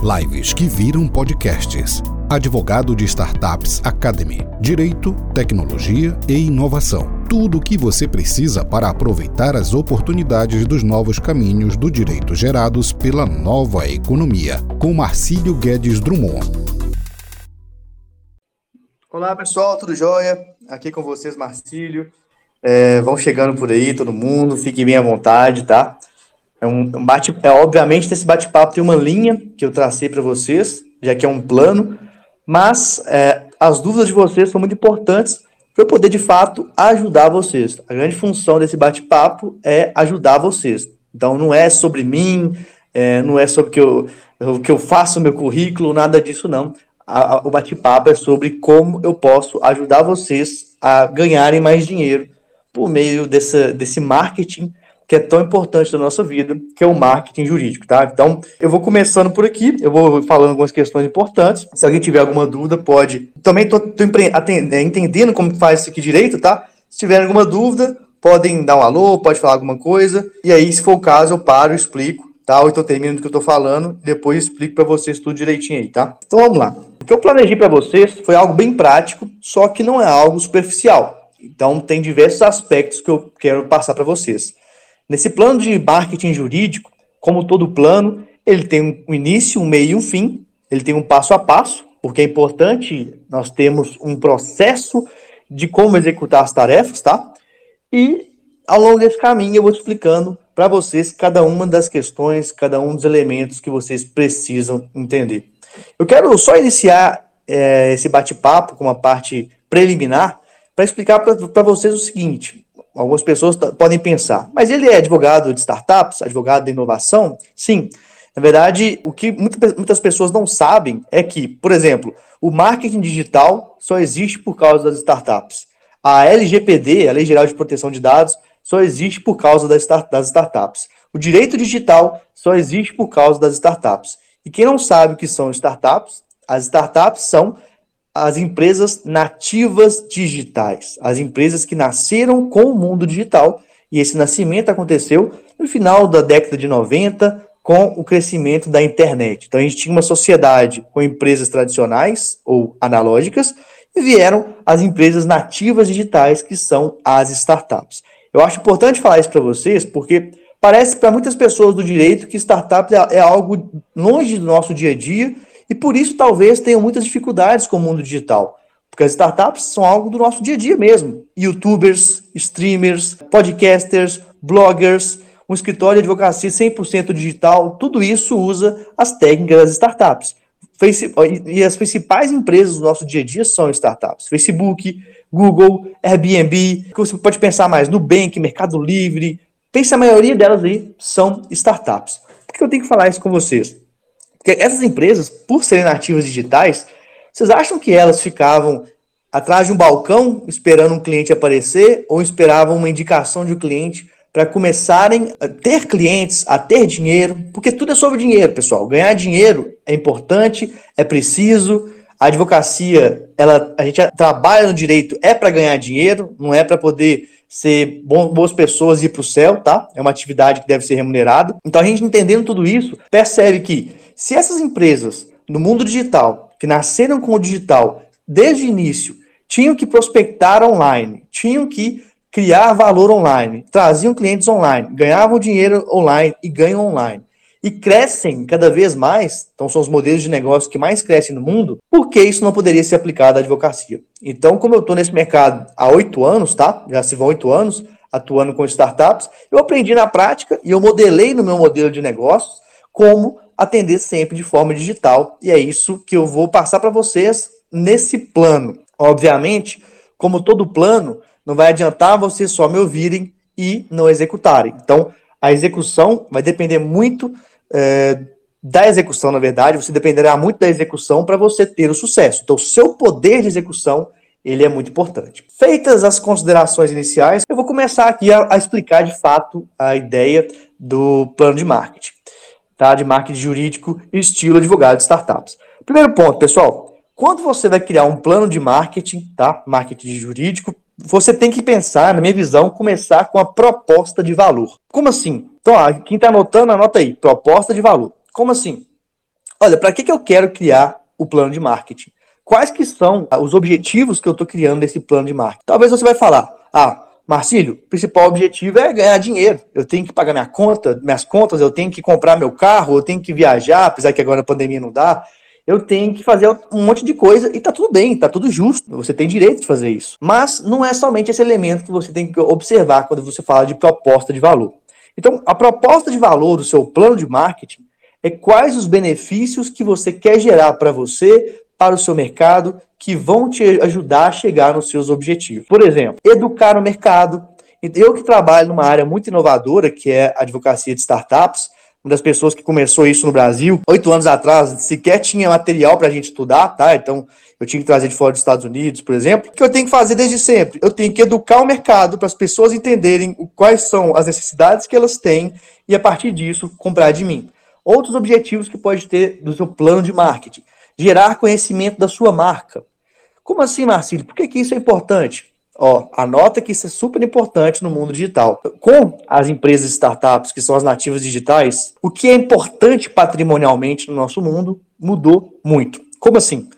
Lives que viram podcasts. Advogado de Startups Academy. Direito, tecnologia e inovação. Tudo o que você precisa para aproveitar as oportunidades dos novos caminhos do direito gerados pela nova economia. Com Marcílio Guedes Drummond. Olá pessoal, tudo jóia? Aqui com vocês, Marcílio. É, vão chegando por aí, todo mundo, fiquem bem à vontade, tá? É um, bate, é, obviamente, esse bate-papo tem uma linha que eu tracei para vocês, já que é um plano, mas é, as dúvidas de vocês são muito importantes para eu poder, de fato, ajudar vocês. A grande função desse bate-papo é ajudar vocês. Então, não é sobre mim, é, não é sobre que eu, que eu faço, meu currículo, nada disso, não. O bate-papo é sobre como eu posso ajudar vocês a ganharem mais dinheiro por meio dessa, desse marketing que é tão importante na nossa vida, que é o marketing jurídico, tá? Então, eu vou começando por aqui, eu vou falando algumas questões importantes. Se alguém tiver alguma dúvida, pode. Também estou é, entendendo como faz isso aqui direito, tá? Se tiver alguma dúvida, podem dar um alô, pode falar alguma coisa, e aí, se for o caso, eu paro, explico, tá? Ou então termino do que eu estou falando, depois explico para vocês tudo direitinho aí, tá? Então, vamos lá. O que eu planejei para vocês foi algo bem prático, só que não é algo superficial. Então, tem diversos aspectos que eu quero passar para vocês. Nesse plano de marketing jurídico, como todo plano, ele tem um início, um meio e um fim, ele tem um passo a passo, porque é importante nós temos um processo de como executar as tarefas, tá? E ao longo desse caminho eu vou explicando para vocês cada uma das questões, cada um dos elementos que vocês precisam entender. Eu quero só iniciar é, esse bate-papo com uma parte preliminar para explicar para vocês o seguinte: algumas pessoas podem pensar, mas ele é advogado de startups, advogado de inovação? Sim. Na verdade, o que muitas pessoas não sabem é que, por exemplo, o marketing digital só existe por causa das startups. A LGPD, a Lei Geral de Proteção de Dados, só existe por causa das, startups. O direito digital só existe por causa das startups. E quem não sabe o que são startups, as startups são as empresas nativas digitais, as empresas que nasceram com o mundo digital, e esse nascimento aconteceu no final da década de 90, com o crescimento da internet. Então a gente tinha uma sociedade com empresas tradicionais ou analógicas, e vieram as empresas nativas digitais, que são as startups. Eu acho importante falar isso para vocês, porque parece para muitas pessoas do direito que startup é, é algo longe do nosso dia a dia e por isso talvez tenham muitas dificuldades com o mundo digital. Porque as startups são algo do nosso dia a dia mesmo. Youtubers, streamers, podcasters, bloggers, um escritório de advocacia 100% digital, tudo isso usa as técnicas das startups. E as principais empresas do nosso dia a dia são startups. Facebook, Google, Airbnb, você pode pensar mais, Nubank, Mercado Livre. Pense a maioria delas aí são startups. Por que eu tenho que falar isso com vocês? Porque essas empresas, por serem nativas digitais, vocês acham que elas ficavam atrás de um balcão esperando um cliente aparecer ou esperavam uma indicação de um cliente para começarem a ter clientes, a ter dinheiro? Porque tudo é sobre dinheiro, pessoal. Ganhar dinheiro é importante, é preciso. A advocacia, ela, a gente trabalha no direito é para ganhar dinheiro, não é para poder ser boas pessoas e ir para o céu, tá? É uma atividade que deve ser remunerada. Então a gente entendendo tudo isso, percebe que se essas empresas no mundo digital, que nasceram com o digital desde o início, tinham que prospectar online, tinham que criar valor online, traziam clientes online, ganhavam dinheiro online e ganham online. E crescem cada vez mais, então são os modelos de negócio que mais crescem no mundo, por que isso não poderia ser aplicado à advocacia? Então, como eu estou nesse mercado há oito anos, tá? Já se vão oito anos atuando com startups, eu aprendi na prática e eu modelei no meu modelo de negócios como atender sempre de forma digital. E é isso que eu vou passar para vocês nesse plano. Obviamente, como todo plano, não vai adiantar vocês só me ouvirem e não executarem. Então, a execução vai depender muito é, da execução, na verdade, você dependerá muito da execução para você ter o sucesso. Então, o seu poder de execução ele é muito importante. Feitas as considerações iniciais, eu vou começar aqui a, a explicar de fato a ideia do plano de marketing tá? de marketing jurídico estilo advogado de startups. Primeiro ponto, pessoal, quando você vai criar um plano de marketing, tá? marketing jurídico, você tem que pensar, na minha visão, começar com a proposta de valor. Como assim? Então, ó, quem está anotando, anota aí, proposta de valor. Como assim? olha, para que, que eu quero criar o plano de marketing? Quais que são os objetivos que eu estou criando nesse plano de marketing? Talvez você vai falar, ah, Marcílio, o principal objetivo é ganhar dinheiro. Eu tenho que pagar minha conta, minhas contas, eu tenho que comprar meu carro, eu tenho que viajar, apesar que agora a pandemia não dá. Eu tenho que fazer um monte de coisa e tá tudo bem, tá tudo justo. Você tem direito de fazer isso. Mas não é somente esse elemento que você tem que observar quando você fala de proposta de valor. Então, a proposta de valor do seu plano de marketing é quais os benefícios que você quer gerar para você, para o seu mercado que vão te ajudar a chegar nos seus objetivos. Por exemplo, educar o mercado. Eu que trabalho numa área muito inovadora, que é a advocacia de startups, uma das pessoas que começou isso no Brasil, oito anos atrás, sequer tinha material para a gente estudar, tá? Então, eu tinha que trazer de fora dos Estados Unidos, por exemplo. O que eu tenho que fazer desde sempre? Eu tenho que educar o mercado para as pessoas entenderem quais são as necessidades que elas têm e, a partir disso, comprar de mim. Outros objetivos que pode ter do seu plano de marketing gerar conhecimento da sua marca. Como assim, Marcílio? Por que, que isso é importante? Ó, anota que isso é super importante no mundo digital. Com as empresas startups, que são as nativas digitais, o que é importante patrimonialmente no nosso mundo mudou muito. Como assim?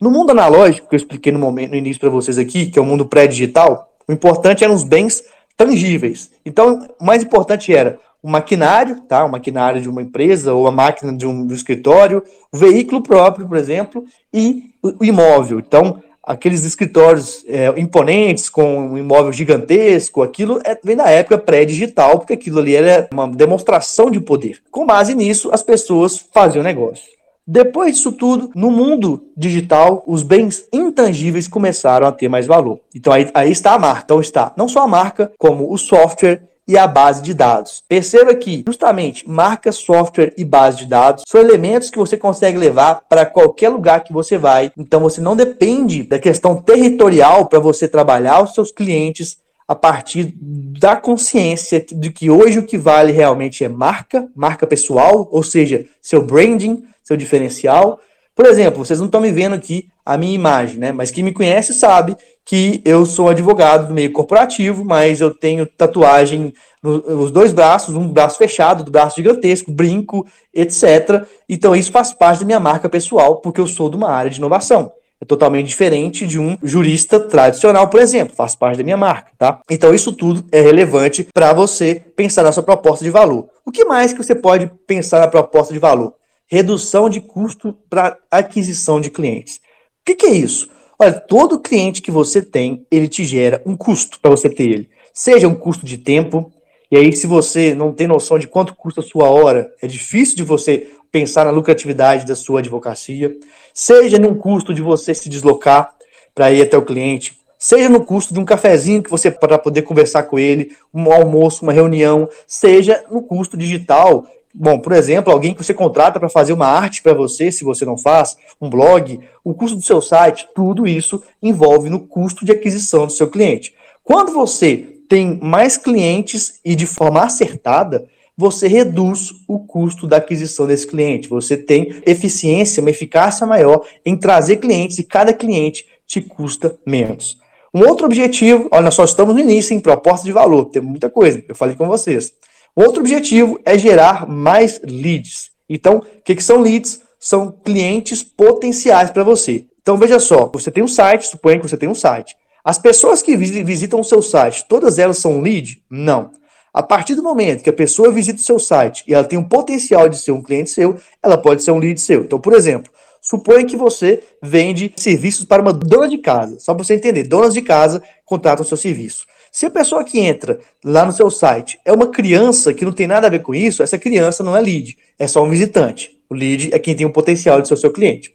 No mundo analógico, que eu expliquei no, momento, no início para vocês aqui, que é o mundo pré-digital, o importante eram os bens tangíveis. Então, o mais importante era o maquinário, tá? O maquinário de uma empresa ou a máquina de um, de um escritório, o veículo próprio, por exemplo, e o, o imóvel. Então, aqueles escritórios é, imponentes com um imóvel gigantesco, aquilo é, vem da época pré-digital, porque aquilo ali era uma demonstração de poder. Com base nisso, as pessoas faziam negócio. Depois disso tudo, no mundo digital, os bens intangíveis começaram a ter mais valor. Então aí, aí está a marca. Então está não só a marca, como o software e a base de dados. Perceba que, justamente, marca, software e base de dados são elementos que você consegue levar para qualquer lugar que você vai. Então, você não depende da questão territorial para você trabalhar os seus clientes a partir da consciência de que hoje o que vale realmente é marca, marca pessoal, ou seja, seu branding, seu diferencial. Por exemplo, vocês não estão me vendo aqui a minha imagem, né? Mas quem me conhece sabe que eu sou advogado do meio corporativo, mas eu tenho tatuagem nos dois braços, um braço fechado, do braço gigantesco, brinco, etc. Então isso faz parte da minha marca pessoal, porque eu sou de uma área de inovação. É totalmente diferente de um jurista tradicional, por exemplo, faz parte da minha marca, tá? Então isso tudo é relevante para você pensar na sua proposta de valor. O que mais que você pode pensar na proposta de valor? Redução de custo para aquisição de clientes. O que, que é isso? Olha, todo cliente que você tem, ele te gera um custo para você ter ele. Seja um custo de tempo, e aí se você não tem noção de quanto custa a sua hora, é difícil de você pensar na lucratividade da sua advocacia. Seja num custo de você se deslocar para ir até o cliente, seja no custo de um cafezinho que você para poder conversar com ele, um almoço, uma reunião, seja no custo digital Bom, por exemplo, alguém que você contrata para fazer uma arte para você, se você não faz, um blog, o custo do seu site, tudo isso envolve no custo de aquisição do seu cliente. Quando você tem mais clientes e de forma acertada, você reduz o custo da aquisição desse cliente. Você tem eficiência, uma eficácia maior em trazer clientes e cada cliente te custa menos. Um outro objetivo, olha, só estamos no início em proposta de valor, tem muita coisa, eu falei com vocês. Outro objetivo é gerar mais leads. Então, o que, que são leads? São clientes potenciais para você. Então, veja só, você tem um site, suponha que você tem um site. As pessoas que visitam o seu site, todas elas são lead? Não. A partir do momento que a pessoa visita o seu site e ela tem um potencial de ser um cliente seu, ela pode ser um lead seu. Então, por exemplo, suponha que você vende serviços para uma dona de casa. Só para você entender, donas de casa contratam seu serviço. Se a pessoa que entra lá no seu site é uma criança que não tem nada a ver com isso, essa criança não é lead, é só um visitante. O lead é quem tem o potencial de ser o seu cliente.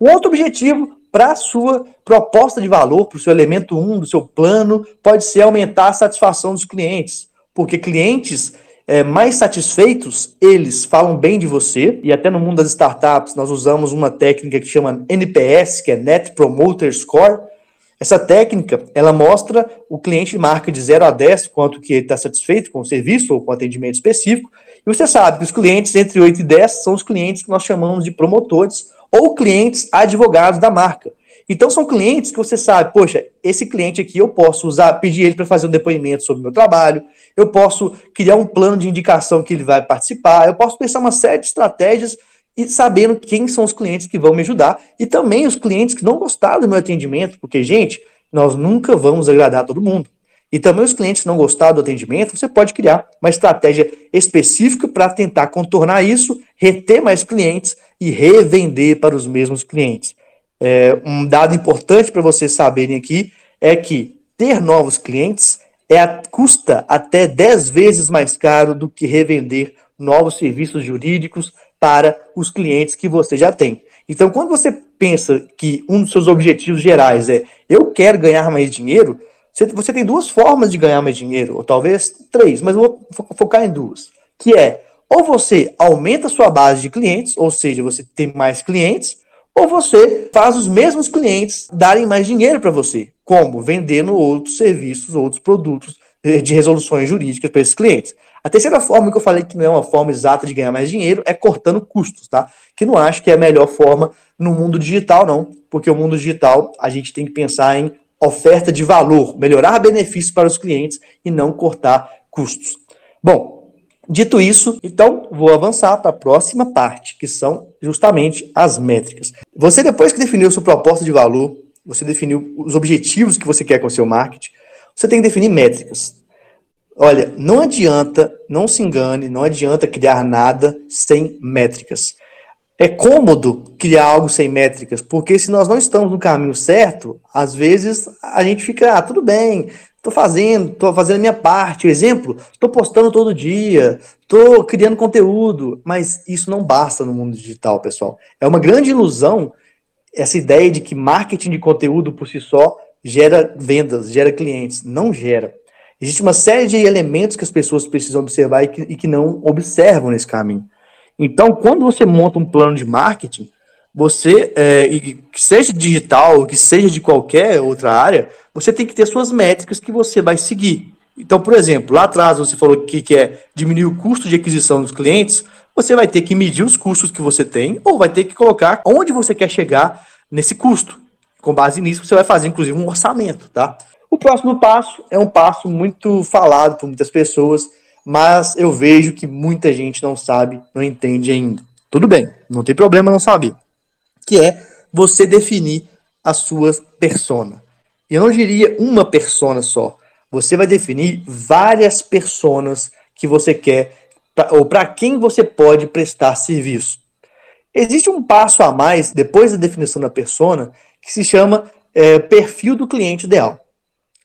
Um outro objetivo para a sua proposta de valor, para o seu elemento 1 do seu plano, pode ser aumentar a satisfação dos clientes. Porque clientes é, mais satisfeitos, eles falam bem de você, e até no mundo das startups nós usamos uma técnica que chama NPS, que é Net Promoter Score, essa técnica, ela mostra o cliente marca de 0 a 10 quanto que ele está satisfeito com o serviço ou com o atendimento específico. E você sabe que os clientes entre 8 e 10 são os clientes que nós chamamos de promotores ou clientes advogados da marca. Então são clientes que você sabe, poxa, esse cliente aqui eu posso usar, pedir ele para fazer um depoimento sobre o meu trabalho, eu posso criar um plano de indicação que ele vai participar, eu posso pensar uma série de estratégias e sabendo quem são os clientes que vão me ajudar e também os clientes que não gostaram do meu atendimento, porque, gente, nós nunca vamos agradar todo mundo. E também os clientes que não gostaram do atendimento, você pode criar uma estratégia específica para tentar contornar isso, reter mais clientes e revender para os mesmos clientes. É, um dado importante para vocês saberem aqui é que ter novos clientes é, custa até 10 vezes mais caro do que revender novos serviços jurídicos para os clientes que você já tem. Então, quando você pensa que um dos seus objetivos gerais é eu quero ganhar mais dinheiro, você tem duas formas de ganhar mais dinheiro, ou talvez três, mas eu vou focar em duas. Que é, ou você aumenta a sua base de clientes, ou seja, você tem mais clientes, ou você faz os mesmos clientes darem mais dinheiro para você. Como? Vendendo outros serviços, outros produtos eh, de resoluções jurídicas para esses clientes. A terceira forma que eu falei que não é uma forma exata de ganhar mais dinheiro é cortando custos, tá? Que não acho que é a melhor forma no mundo digital, não. Porque o mundo digital a gente tem que pensar em oferta de valor, melhorar benefícios para os clientes e não cortar custos. Bom, dito isso, então vou avançar para a próxima parte, que são justamente as métricas. Você, depois que definiu sua proposta de valor, você definiu os objetivos que você quer com o seu marketing, você tem que definir métricas. Olha, não adianta, não se engane, não adianta criar nada sem métricas é cômodo criar algo sem métricas, porque se nós não estamos no caminho certo, às vezes a gente fica, ah, tudo bem, estou fazendo, estou fazendo a minha parte. Exemplo, estou postando todo dia, estou criando conteúdo, mas isso não basta no mundo digital, pessoal. É uma grande ilusão essa ideia de que marketing de conteúdo por si só gera vendas, gera clientes. Não gera. Existe uma série de elementos que as pessoas precisam observar e que, e que não observam nesse caminho. Então, quando você monta um plano de marketing, você, é, que seja digital, que seja de qualquer outra área, você tem que ter suas métricas que você vai seguir. Então, por exemplo, lá atrás você falou que quer diminuir o custo de aquisição dos clientes, você vai ter que medir os custos que você tem, ou vai ter que colocar onde você quer chegar nesse custo. Com base nisso, você vai fazer, inclusive, um orçamento, tá? O próximo passo é um passo muito falado por muitas pessoas, mas eu vejo que muita gente não sabe, não entende ainda. Tudo bem, não tem problema não saber. Que é você definir a sua persona. Eu não diria uma persona só. Você vai definir várias personas que você quer ou para quem você pode prestar serviço. Existe um passo a mais depois da definição da persona que se chama é, perfil do cliente ideal.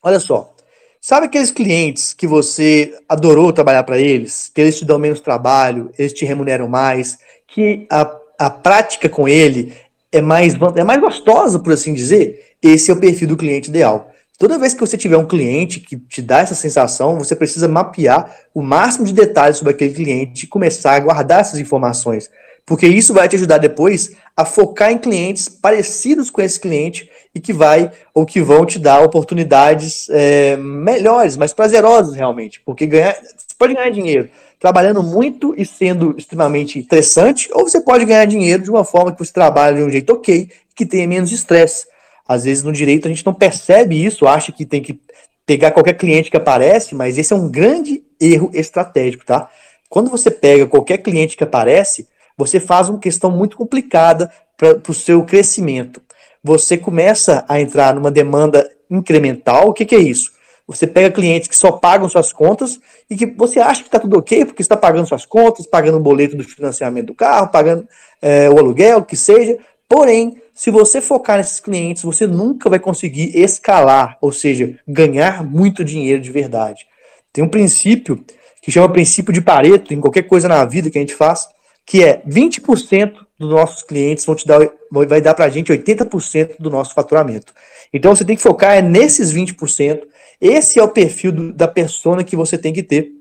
Olha só, Sabe aqueles clientes que você adorou trabalhar para eles, que eles te dão menos trabalho, eles te remuneram mais, que a, a prática com ele é mais, é mais gostosa, por assim dizer? Esse é o perfil do cliente ideal. Toda vez que você tiver um cliente que te dá essa sensação, você precisa mapear o máximo de detalhes sobre aquele cliente e começar a guardar essas informações. Porque isso vai te ajudar depois a focar em clientes parecidos com esse cliente e que vai ou que vão te dar oportunidades é, melhores, mais prazerosas realmente, porque ganhar, você pode ganhar dinheiro trabalhando muito e sendo extremamente interessante, ou você pode ganhar dinheiro de uma forma que você trabalha de um jeito ok, que tenha menos estresse. Às vezes no direito a gente não percebe isso, acha que tem que pegar qualquer cliente que aparece, mas esse é um grande erro estratégico, tá? Quando você pega qualquer cliente que aparece, você faz uma questão muito complicada para o seu crescimento você começa a entrar numa demanda incremental. O que, que é isso? Você pega clientes que só pagam suas contas e que você acha que está tudo ok, porque está pagando suas contas, pagando o boleto do financiamento do carro, pagando é, o aluguel, o que seja. Porém, se você focar nesses clientes, você nunca vai conseguir escalar, ou seja, ganhar muito dinheiro de verdade. Tem um princípio que chama princípio de Pareto em qualquer coisa na vida que a gente faz, que é 20% dos nossos clientes vão te dar, vai dar para a gente 80% do nosso faturamento. Então você tem que focar nesses 20%. Esse é o perfil do, da persona que você tem que ter,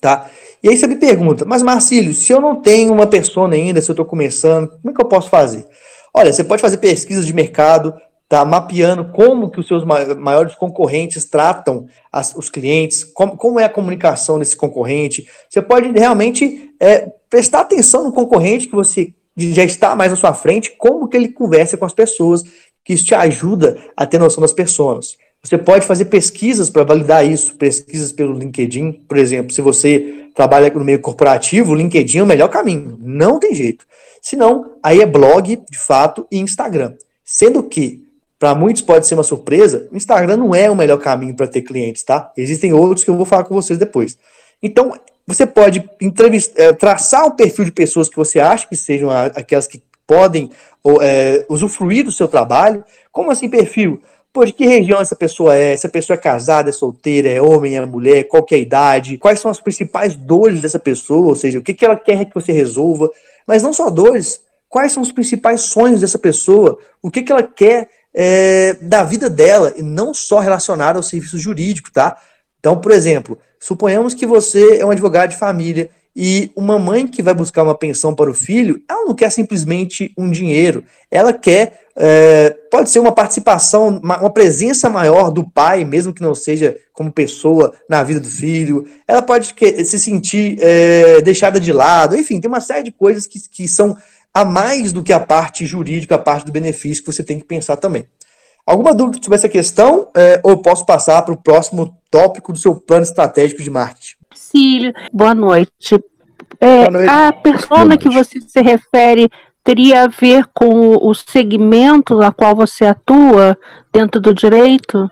tá? E aí você me pergunta, mas Marcílio, se eu não tenho uma persona ainda, se eu estou começando, como é que eu posso fazer? Olha, você pode fazer pesquisas de mercado, tá mapeando como que os seus maiores concorrentes tratam as, os clientes, como, como é a comunicação desse concorrente. Você pode realmente é, prestar atenção no concorrente que você já está mais à sua frente, como que ele conversa com as pessoas, que isso te ajuda a ter noção das pessoas. Você pode fazer pesquisas para validar isso, pesquisas pelo LinkedIn, por exemplo, se você trabalha no meio corporativo, o LinkedIn é o melhor caminho, não tem jeito. Se não, aí é blog, de fato, e Instagram. Sendo que, para muitos pode ser uma surpresa, o Instagram não é o melhor caminho para ter clientes, tá? Existem outros que eu vou falar com vocês depois. Então, você pode é, traçar um perfil de pessoas que você acha que sejam aquelas que podem é, usufruir do seu trabalho. Como assim perfil? Pô, de que região essa pessoa é? Se a pessoa é casada, é solteira, é homem, é mulher, qual é a idade? Quais são as principais dores dessa pessoa? Ou seja, o que, que ela quer que você resolva? Mas não só dores, quais são os principais sonhos dessa pessoa? O que, que ela quer é, da vida dela? E não só relacionado ao serviço jurídico, tá? Então, por exemplo, suponhamos que você é um advogado de família e uma mãe que vai buscar uma pensão para o filho, ela não quer simplesmente um dinheiro, ela quer, é, pode ser uma participação, uma presença maior do pai, mesmo que não seja como pessoa na vida do filho, ela pode se sentir é, deixada de lado, enfim, tem uma série de coisas que, que são a mais do que a parte jurídica, a parte do benefício que você tem que pensar também. Alguma dúvida sobre essa questão? É, ou posso passar para o próximo tópico do seu plano estratégico de marketing? Cílio, boa noite. É, boa noite. A persona que você se refere teria a ver com o segmento a qual você atua dentro do direito?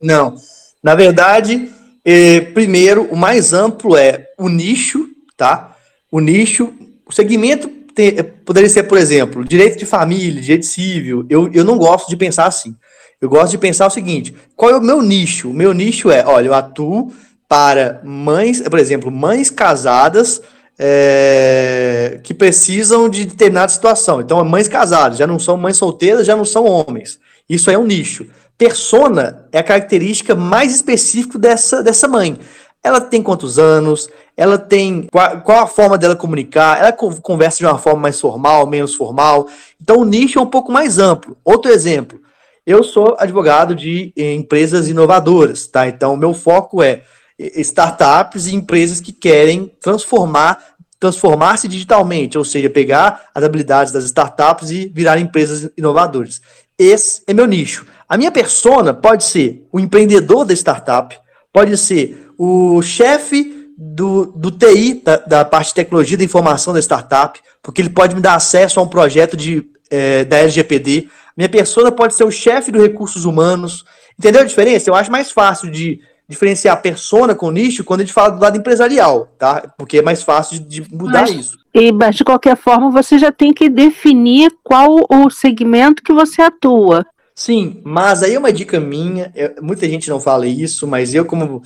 Não. Na verdade, eh, primeiro, o mais amplo é o nicho, tá? O nicho, o segmento tem, poderia ser, por exemplo, direito de família, direito civil. Eu, eu não gosto de pensar assim. Eu gosto de pensar o seguinte: qual é o meu nicho? O meu nicho é, olha, eu atuo para mães, por exemplo, mães casadas é, que precisam de determinada situação. Então, mães casadas, já não são mães solteiras, já não são homens. Isso é um nicho. Persona é a característica mais específica dessa, dessa mãe. Ela tem quantos anos? ela tem qual, qual, a forma dela comunicar, ela conversa de uma forma mais formal, menos formal. Então o nicho é um pouco mais amplo. Outro exemplo, eu sou advogado de empresas inovadoras, tá? Então meu foco é startups e empresas que querem transformar transformar-se digitalmente, ou seja, pegar as habilidades das startups e virar empresas inovadoras. Esse é meu nicho. A minha persona pode ser o empreendedor da startup, pode ser o chefe do, do TI, da, da, parte de tecnologia da informação da startup, porque ele pode me dar acesso a um projeto de, é, da LGPD. Minha persona pode ser o chefe dos recursos humanos. Entendeu a diferença? Eu acho mais fácil de diferenciar a persona com nicho quando a gente fala do lado empresarial, tá? Porque é mais fácil de, de mudar mas, isso. E, mas, de qualquer forma, você já tem que definir qual o segmento que você atua. Sim, mas aí é uma dica minha, muita gente não fala isso, mas eu, como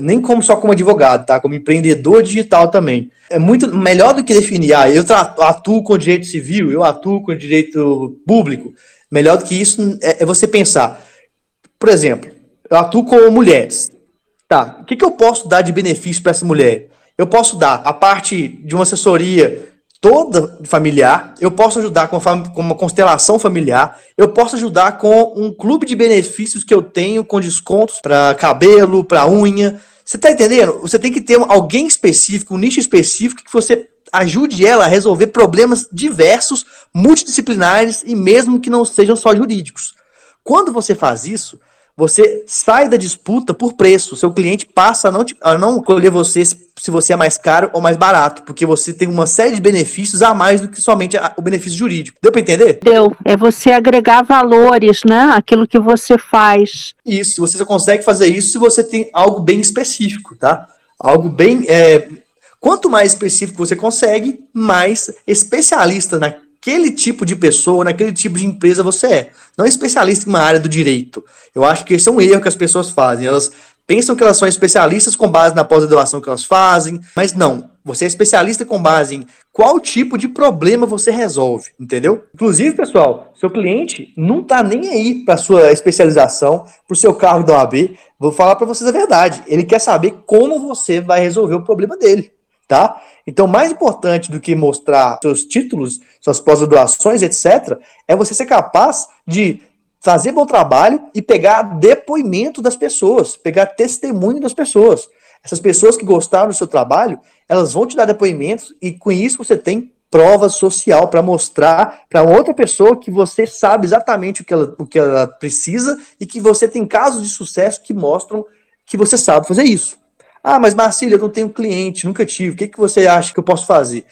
nem como só como advogado, tá? Como empreendedor digital também. É muito melhor do que definir, ah, eu atuo com direito civil, eu atuo com direito público. Melhor do que isso é, é você pensar, por exemplo, eu atuo com mulheres. Tá, o que, que eu posso dar de benefício para essa mulher? Eu posso dar a parte de uma assessoria toda familiar, eu posso ajudar com, com uma constelação familiar, eu posso ajudar com um clube de benefícios que eu tenho com descontos para cabelo, para unha. Você tá entendendo? Você tem que ter alguém específico, um nicho específico que você ajude ela a resolver problemas diversos, multidisciplinares e mesmo que não sejam só jurídicos. Quando você faz isso, você sai da disputa por preço. Seu cliente passa a não, te, a não escolher você se você é mais caro ou mais barato, porque você tem uma série de benefícios a mais do que somente a, o benefício jurídico. Deu para entender? Deu. É você agregar valores, né? Aquilo que você faz. Isso. Você só consegue fazer isso se você tem algo bem específico, tá? Algo bem. É... Quanto mais específico você consegue, mais especialista na naquele tipo de pessoa, naquele tipo de empresa você é. Não é especialista em uma área do direito. Eu acho que esse é um erro que as pessoas fazem. Elas pensam que elas são especialistas com base na pós-graduação que elas fazem, mas não. Você é especialista com base em qual tipo de problema você resolve, entendeu? Inclusive, pessoal, seu cliente não está nem aí para sua especialização, para o seu cargo da OAB. Vou falar para vocês a verdade. Ele quer saber como você vai resolver o problema dele, tá? Então, mais importante do que mostrar seus títulos, suas pós-graduações, etc., é você ser capaz de fazer bom trabalho e pegar depoimento das pessoas, pegar testemunho das pessoas. Essas pessoas que gostaram do seu trabalho, elas vão te dar depoimentos e com isso você tem prova social para mostrar para outra pessoa que você sabe exatamente o que, ela, o que ela precisa e que você tem casos de sucesso que mostram que você sabe fazer isso. Ah, mas Marcília, eu não tenho cliente, nunca tive. O que, que você acha que eu posso fazer?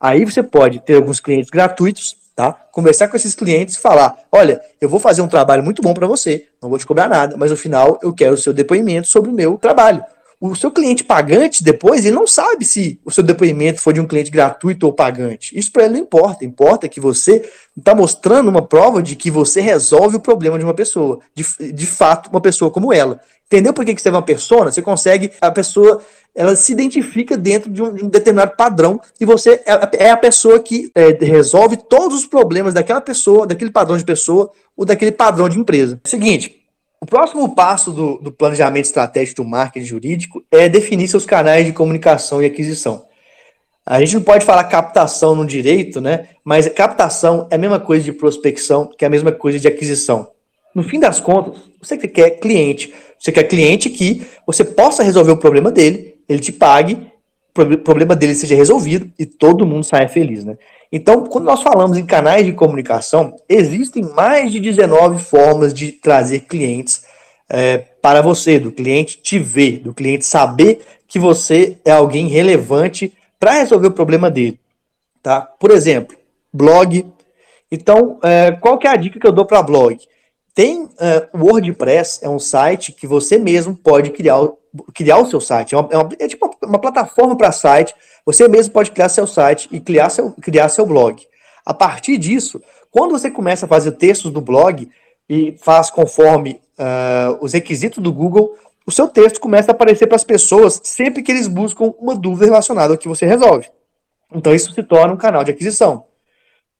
Aí você pode ter alguns clientes gratuitos, tá? Conversar com esses clientes e falar: olha, eu vou fazer um trabalho muito bom para você, não vou te cobrar nada, mas no final eu quero o seu depoimento sobre o meu trabalho. O seu cliente pagante, depois, ele não sabe se o seu depoimento foi de um cliente gratuito ou pagante. Isso para ele não importa. Importa que você está mostrando uma prova de que você resolve o problema de uma pessoa. De, de fato, uma pessoa como ela. Entendeu por que, que você é uma persona? Você consegue, a pessoa ela se identifica dentro de um, de um determinado padrão e você é, é a pessoa que é, resolve todos os problemas daquela pessoa, daquele padrão de pessoa ou daquele padrão de empresa. Seguinte, o próximo passo do, do planejamento estratégico do marketing jurídico é definir seus canais de comunicação e aquisição. A gente não pode falar captação no direito, né? Mas captação é a mesma coisa de prospecção, que é a mesma coisa de aquisição. No fim das contas, você quer cliente, você quer cliente que você possa resolver o problema dele ele te pague, problema dele seja resolvido e todo mundo saia feliz, né? Então, quando nós falamos em canais de comunicação, existem mais de 19 formas de trazer clientes é, para você, do cliente te ver, do cliente saber que você é alguém relevante para resolver o problema dele, tá? Por exemplo, blog. Então, é, qual que é a dica que eu dou para blog? Tem o WordPress, é um site que você mesmo pode criar criar o seu site. É, uma, é, uma, é tipo uma, uma plataforma para site. Você mesmo pode criar seu site e criar seu, criar seu blog. A partir disso, quando você começa a fazer textos do blog e faz conforme uh, os requisitos do Google, o seu texto começa a aparecer para as pessoas sempre que eles buscam uma dúvida relacionada ao que você resolve. Então isso se torna um canal de aquisição.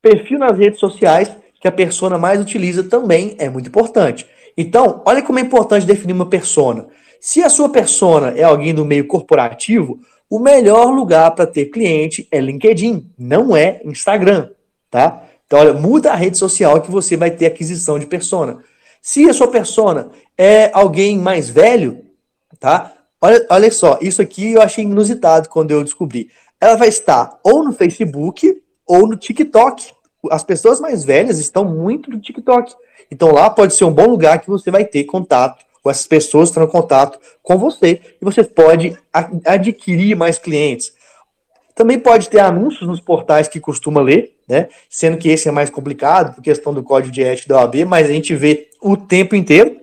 Perfil nas redes sociais que a persona mais utiliza também é muito importante. Então, olha como é importante definir uma persona. Se a sua persona é alguém do meio corporativo, o melhor lugar para ter cliente é LinkedIn, não é Instagram, tá? Então, olha, muda a rede social que você vai ter aquisição de persona. Se a sua persona é alguém mais velho, tá? Olha, olha só, isso aqui eu achei inusitado quando eu descobri. Ela vai estar ou no Facebook ou no TikTok. As pessoas mais velhas estão muito no TikTok. Então lá pode ser um bom lugar que você vai ter contato com essas pessoas estão em contato com você e você pode adquirir mais clientes. Também pode ter anúncios nos portais que costuma ler, né? Sendo que esse é mais complicado por questão do código de ética da OAB, mas a gente vê o tempo inteiro.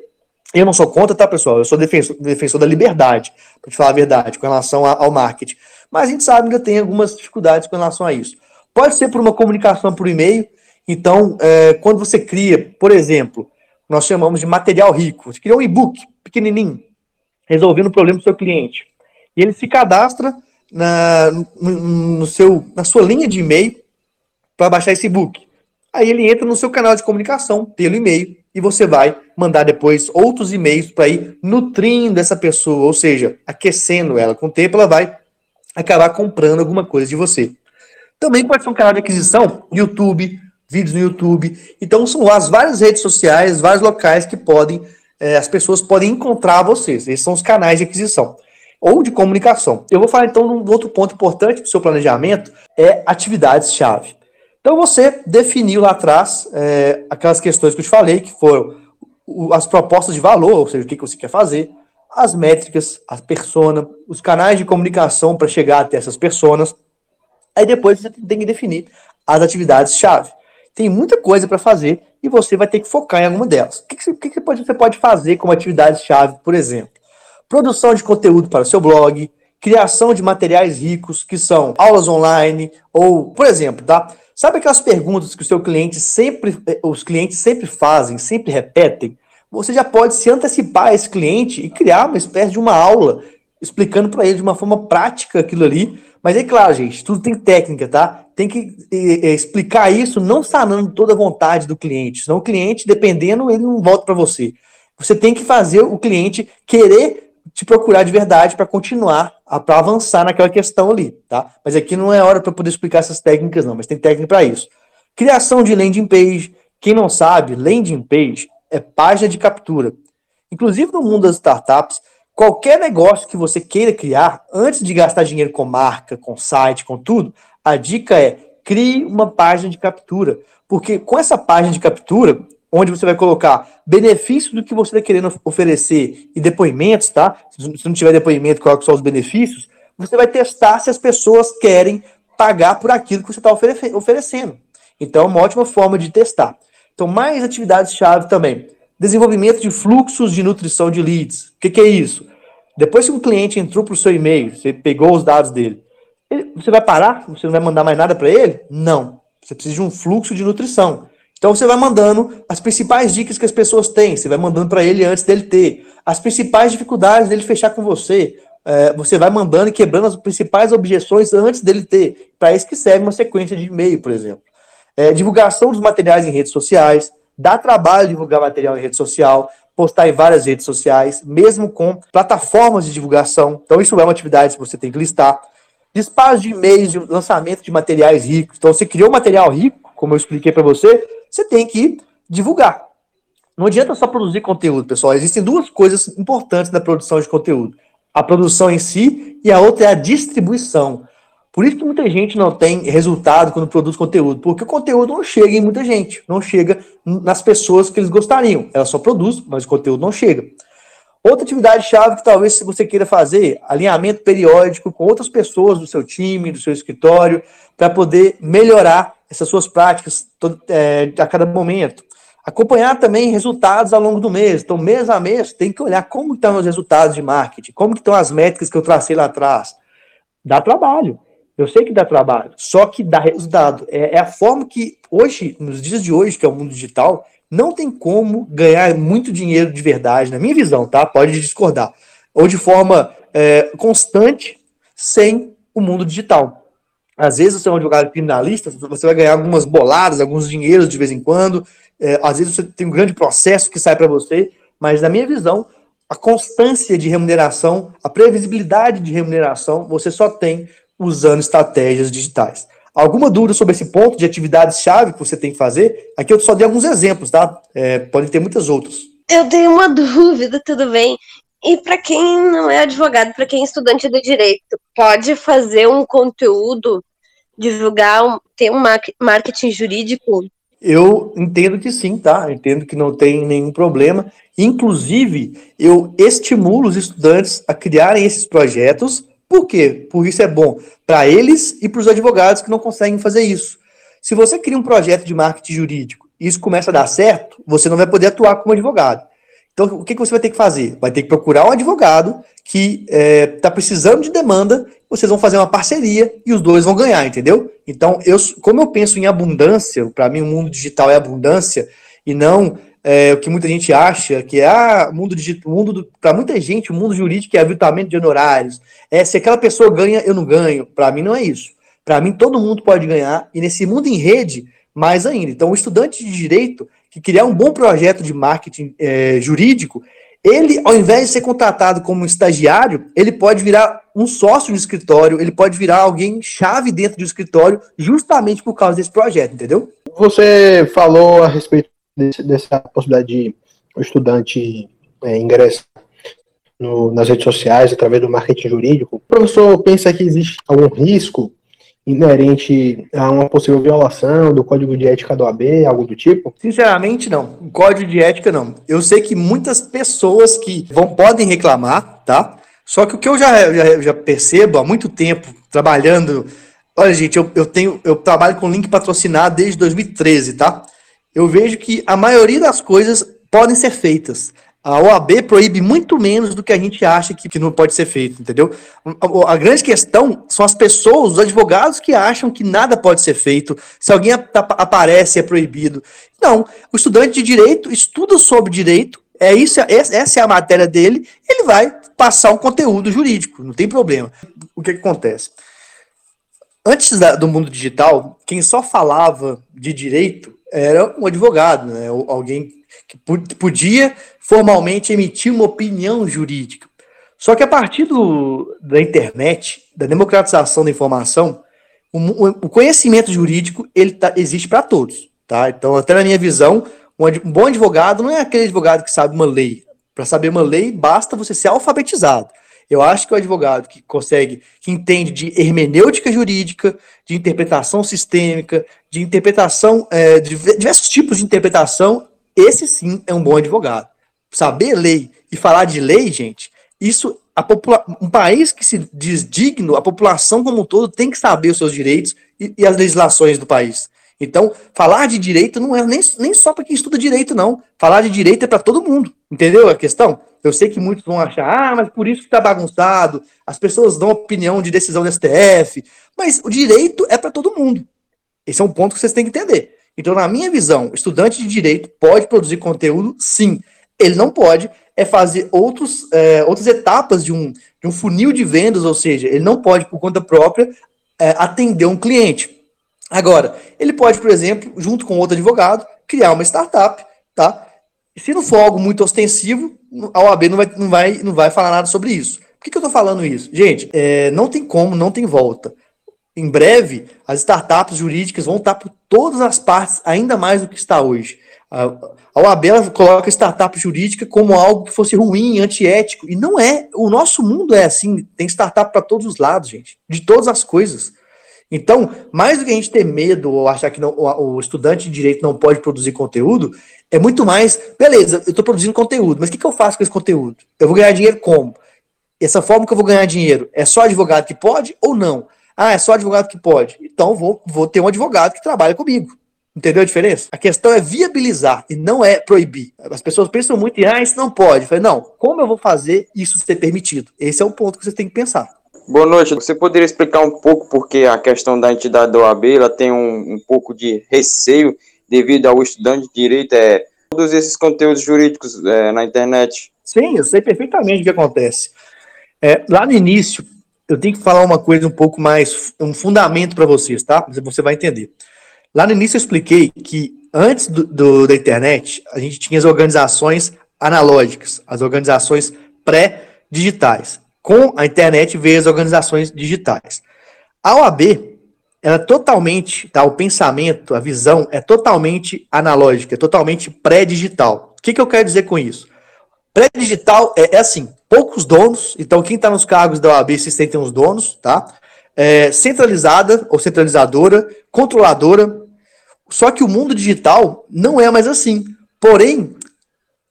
Eu não sou contra, tá, pessoal? Eu sou defensor, defensor da liberdade, para te falar a verdade, com relação ao marketing. Mas a gente sabe que ainda tem algumas dificuldades com relação a isso. Pode ser por uma comunicação por e-mail. Então, é, quando você cria, por exemplo, nós chamamos de material rico. Você cria um e-book pequenininho, resolvendo o problema do seu cliente. E ele se cadastra na, no, no seu, na sua linha de e-mail para baixar esse e-book. Aí ele entra no seu canal de comunicação pelo e-mail e você vai mandar depois outros e-mails para ir nutrindo essa pessoa, ou seja, aquecendo ela. Com o tempo ela vai acabar comprando alguma coisa de você. Também pode ser um canal de aquisição, YouTube, vídeos no YouTube. Então são as várias redes sociais, vários locais que podem, é, as pessoas podem encontrar vocês. Esses são os canais de aquisição ou de comunicação. Eu vou falar então de um outro ponto importante do seu planejamento, é atividades-chave. Então você definiu lá atrás é, aquelas questões que eu te falei, que foram as propostas de valor, ou seja, o que você quer fazer, as métricas, a persona, os canais de comunicação para chegar até essas pessoas. Aí depois você tem que definir as atividades-chave tem muita coisa para fazer e você vai ter que focar em alguma delas. O que, que, que, que você pode fazer como atividade-chave, por exemplo? Produção de conteúdo para o seu blog, criação de materiais ricos, que são aulas online, ou, por exemplo, tá? Sabe aquelas perguntas que o seu cliente sempre, eh, os clientes sempre fazem, sempre repetem? Você já pode se antecipar a esse cliente e criar uma espécie de uma aula explicando para ele de uma forma prática aquilo ali. Mas é claro, gente, tudo tem técnica, tá? tem que explicar isso não sanando toda a vontade do cliente, senão o cliente, dependendo, ele não volta para você. Você tem que fazer o cliente querer te procurar de verdade para continuar, para avançar naquela questão ali, tá? Mas aqui não é hora para poder explicar essas técnicas, não, mas tem técnica para isso. Criação de landing page. Quem não sabe, landing page é página de captura. Inclusive no mundo das startups, qualquer negócio que você queira criar, antes de gastar dinheiro com marca, com site, com tudo, a dica é crie uma página de captura, porque com essa página de captura, onde você vai colocar benefícios do que você está querendo oferecer e depoimentos, tá? Se não tiver depoimento, coloque só os benefícios. Você vai testar se as pessoas querem pagar por aquilo que você está oferecendo. Então, é uma ótima forma de testar. Então, mais atividades-chave também. Desenvolvimento de fluxos de nutrição de leads. O que, que é isso? Depois que um cliente entrou para o seu e-mail, você pegou os dados dele, ele, você vai parar? Você não vai mandar mais nada para ele? Não. Você precisa de um fluxo de nutrição. Então você vai mandando as principais dicas que as pessoas têm, você vai mandando para ele antes dele ter. As principais dificuldades dele fechar com você, é, você vai mandando e quebrando as principais objeções antes dele ter. Para isso que serve uma sequência de e-mail, por exemplo. É, divulgação dos materiais em redes sociais, dá trabalho divulgar material em rede social, postar em várias redes sociais, mesmo com plataformas de divulgação. Então, isso é uma atividade que você tem que listar. Disparos de e-mails, de lançamento de materiais ricos. Então, você criou um material rico, como eu expliquei para você, você tem que divulgar. Não adianta só produzir conteúdo, pessoal. Existem duas coisas importantes na produção de conteúdo: a produção em si e a outra é a distribuição. Por isso que muita gente não tem resultado quando produz conteúdo, porque o conteúdo não chega em muita gente, não chega nas pessoas que eles gostariam. Ela só produz, mas o conteúdo não chega. Outra atividade chave que talvez você queira fazer, alinhamento periódico com outras pessoas do seu time, do seu escritório, para poder melhorar essas suas práticas é, a cada momento. Acompanhar também resultados ao longo do mês. Então, mês a mês, tem que olhar como estão os resultados de marketing, como estão as métricas que eu tracei lá atrás. Dá trabalho. Eu sei que dá trabalho, só que dá resultado. É, é, a forma que hoje, nos dias de hoje, que é o mundo digital, não tem como ganhar muito dinheiro de verdade, na minha visão, tá? Pode discordar. Ou de forma é, constante, sem o mundo digital. Às vezes você é um advogado criminalista, você vai ganhar algumas boladas, alguns dinheiros de vez em quando. É, às vezes você tem um grande processo que sai para você, mas na minha visão, a constância de remuneração, a previsibilidade de remuneração, você só tem usando estratégias digitais. Alguma dúvida sobre esse ponto de atividades-chave que você tem que fazer? Aqui eu só dei alguns exemplos, tá? É, podem ter muitas outras. Eu tenho uma dúvida, tudo bem. E para quem não é advogado, para quem é estudante do direito, pode fazer um conteúdo, divulgar, um, ter um marketing jurídico? Eu entendo que sim, tá? Eu entendo que não tem nenhum problema. Inclusive, eu estimulo os estudantes a criarem esses projetos por quê? Por isso é bom para eles e para os advogados que não conseguem fazer isso. Se você cria um projeto de marketing jurídico e isso começa a dar certo, você não vai poder atuar como advogado. Então, o que, que você vai ter que fazer? Vai ter que procurar um advogado que está é, tá precisando de demanda, vocês vão fazer uma parceria e os dois vão ganhar, entendeu? Então, eu, como eu penso em abundância, para mim o mundo digital é abundância e não é, o que muita gente acha, que é ah, mundo digital, mundo para muita gente, o mundo jurídico é aviltamento de honorários. É, se aquela pessoa ganha, eu não ganho. Para mim não é isso. Para mim todo mundo pode ganhar e nesse mundo em rede mais ainda. Então o estudante de direito que criar um bom projeto de marketing é, jurídico, ele, ao invés de ser contratado como estagiário, ele pode virar um sócio de escritório, ele pode virar alguém chave dentro do escritório, justamente por causa desse projeto, entendeu? Você falou a respeito desse, dessa possibilidade de o estudante é, ingressar no, nas redes sociais através do marketing jurídico, o professor pensa que existe algum risco inerente a uma possível violação do código de ética do AB, algo do tipo? Sinceramente, não. O código de ética, não. Eu sei que muitas pessoas que vão podem reclamar, tá? Só que o que eu já, já, já percebo há muito tempo, trabalhando. Olha, gente, eu, eu tenho. Eu trabalho com link patrocinado desde 2013, tá? Eu vejo que a maioria das coisas podem ser feitas. A OAB proíbe muito menos do que a gente acha que, que não pode ser feito, entendeu? A, a, grande questão são as pessoas, os advogados que acham que nada pode ser feito, se alguém ap aparece é proibido. Não, o estudante de direito estuda sobre direito, é isso, é, essa é a matéria dele, ele vai passar um conteúdo jurídico, não tem problema. O que, que acontece? Antes da, do mundo digital, quem só falava de direito era um advogado, né? alguém que podia formalmente emitir uma opinião jurídica. Só que a partir do, da internet, da democratização da informação, o, o conhecimento jurídico ele tá, existe para todos. Tá? Então, até na minha visão, um, um bom advogado não é aquele advogado que sabe uma lei. Para saber uma lei, basta você ser alfabetizado. Eu acho que o advogado que consegue, que entende de hermenêutica jurídica, de interpretação sistêmica, de interpretação, é, de diversos tipos de interpretação, esse sim é um bom advogado. Saber lei e falar de lei, gente, isso popula um país que se diz digno, a população como um todo tem que saber os seus direitos e, e as legislações do país. Então, falar de direito não é nem, nem só para quem estuda direito, não. Falar de direito é para todo mundo. Entendeu a questão? Eu sei que muitos vão achar, ah, mas por isso que está bagunçado, as pessoas dão opinião de decisão do STF, mas o direito é para todo mundo. Esse é um ponto que vocês têm que entender. Então, na minha visão, estudante de direito pode produzir conteúdo, sim. Ele não pode é fazer outros, é, outras etapas de um, de um funil de vendas, ou seja, ele não pode, por conta própria, é, atender um cliente. Agora, ele pode, por exemplo, junto com outro advogado, criar uma startup, tá? Se não for algo muito ostensivo, a OAB não vai, não vai, não vai falar nada sobre isso. Por que, que eu estou falando isso? Gente, é, não tem como, não tem volta. Em breve, as startups jurídicas vão estar por todas as partes, ainda mais do que está hoje. A, a OAB coloca startup jurídica como algo que fosse ruim, antiético, e não é. O nosso mundo é assim, tem startup para todos os lados, gente, de todas as coisas. Então, mais do que a gente ter medo ou achar que não, o estudante de direito não pode produzir conteúdo, é muito mais, beleza, eu estou produzindo conteúdo, mas o que, que eu faço com esse conteúdo? Eu vou ganhar dinheiro como? Essa forma que eu vou ganhar dinheiro é só advogado que pode ou não? Ah, é só advogado que pode. Então vou, vou ter um advogado que trabalha comigo. Entendeu a diferença? A questão é viabilizar e não é proibir. As pessoas pensam muito em, ah, isso não pode. Eu falei, não, como eu vou fazer isso ser permitido? Esse é o ponto que você tem que pensar. Boa noite. Você poderia explicar um pouco porque a questão da entidade da OAB ela tem um, um pouco de receio devido ao estudante de direito é todos esses conteúdos jurídicos é, na internet? Sim, eu sei perfeitamente o que acontece. É, lá no início, eu tenho que falar uma coisa um pouco mais, um fundamento para vocês, tá? Você vai entender. Lá no início eu expliquei que antes do, do, da internet, a gente tinha as organizações analógicas, as organizações pré-digitais com a internet veio as organizações digitais. A OAB, ela é totalmente, tá, o pensamento, a visão é totalmente analógica, é totalmente pré-digital. O que, que eu quero dizer com isso? Pré-digital é, é, assim, poucos donos, então quem está nos cargos da OAB se sentem os donos, tá? É, centralizada ou centralizadora, controladora, só que o mundo digital não é mais assim. Porém,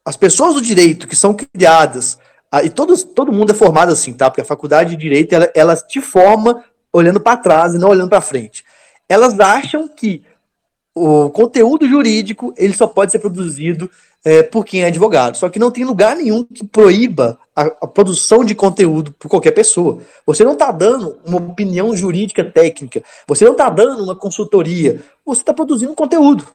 as pessoas do direito que são criadas e todos, todo mundo é formado assim, tá? Porque a faculdade de direito ela, ela te forma olhando para trás e não olhando para frente. Elas acham que o conteúdo jurídico ele só pode ser produzido é, por quem é advogado. Só que não tem lugar nenhum que proíba a, a produção de conteúdo por qualquer pessoa. Você não está dando uma opinião jurídica técnica. Você não está dando uma consultoria. Você está produzindo conteúdo.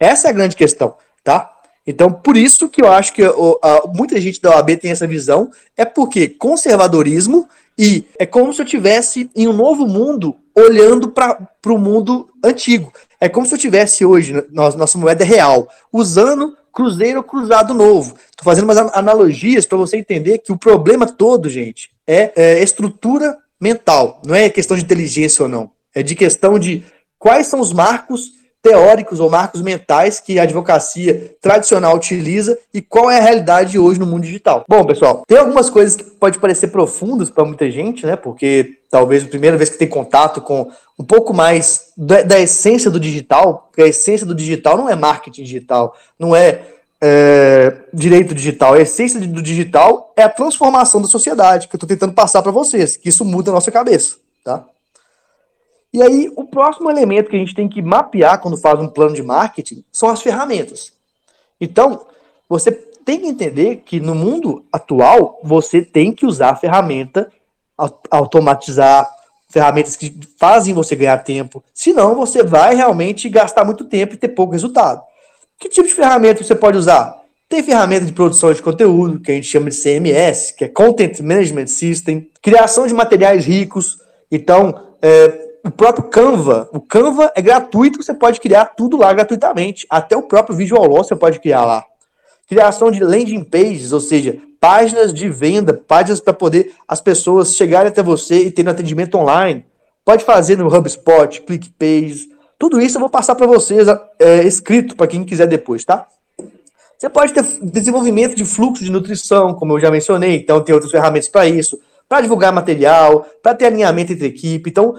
Essa é a grande questão, tá? Então, por isso que eu acho que o, a, muita gente da OAB tem essa visão, é porque conservadorismo e é como se eu tivesse em um novo mundo olhando para o mundo antigo. É como se eu tivesse hoje, nossa, moeda é real, usando cruzeiro cruzado novo. Estou fazendo umas analogias para você entender que o problema todo, gente, é, é estrutura mental. Não é questão de inteligência ou não. É de questão de quais são os marcos teóricos ou marcos mentais que a advocacia tradicional utiliza e qual é a realidade hoje no mundo digital. Bom, pessoal, tem algumas coisas que pode parecer profundas para muita gente, né? Porque talvez a primeira vez que tem contato com um pouco mais da, da, essência do digital, porque a essência do digital não é marketing digital, não é, é direito digital. A essência do digital é a transformação da sociedade, que eu estou tentando passar para vocês, que isso muda a nossa cabeça, tá? E aí, o próximo elemento que a gente tem que mapear quando faz um plano de marketing são as ferramentas. Então, você tem que entender que no mundo atual, você tem que usar ferramenta, automatizar ferramentas que fazem você ganhar tempo. Senão, você vai realmente gastar muito tempo e ter pouco resultado. Que tipo de ferramenta você pode usar? Tem ferramenta de produção de conteúdo, que a gente chama de CMS, que é Content Management System, criação de materiais ricos. Então, é, o próprio Canva. O Canva é gratuito, você pode criar tudo lá gratuitamente. Até o próprio Visual Law você pode criar lá. Criação de landing pages, ou seja, páginas de venda, páginas para poder as pessoas chegarem até você e terem atendimento online. Pode fazer no HubSpot, ClickPage. Tudo isso eu vou passar para vocês é, escrito para quem quiser depois, tá? Você pode ter desenvolvimento de fluxo de nutrição, como eu já mencionei, então tem outras ferramentas para isso, para divulgar material, para ter alinhamento entre equipe. Então,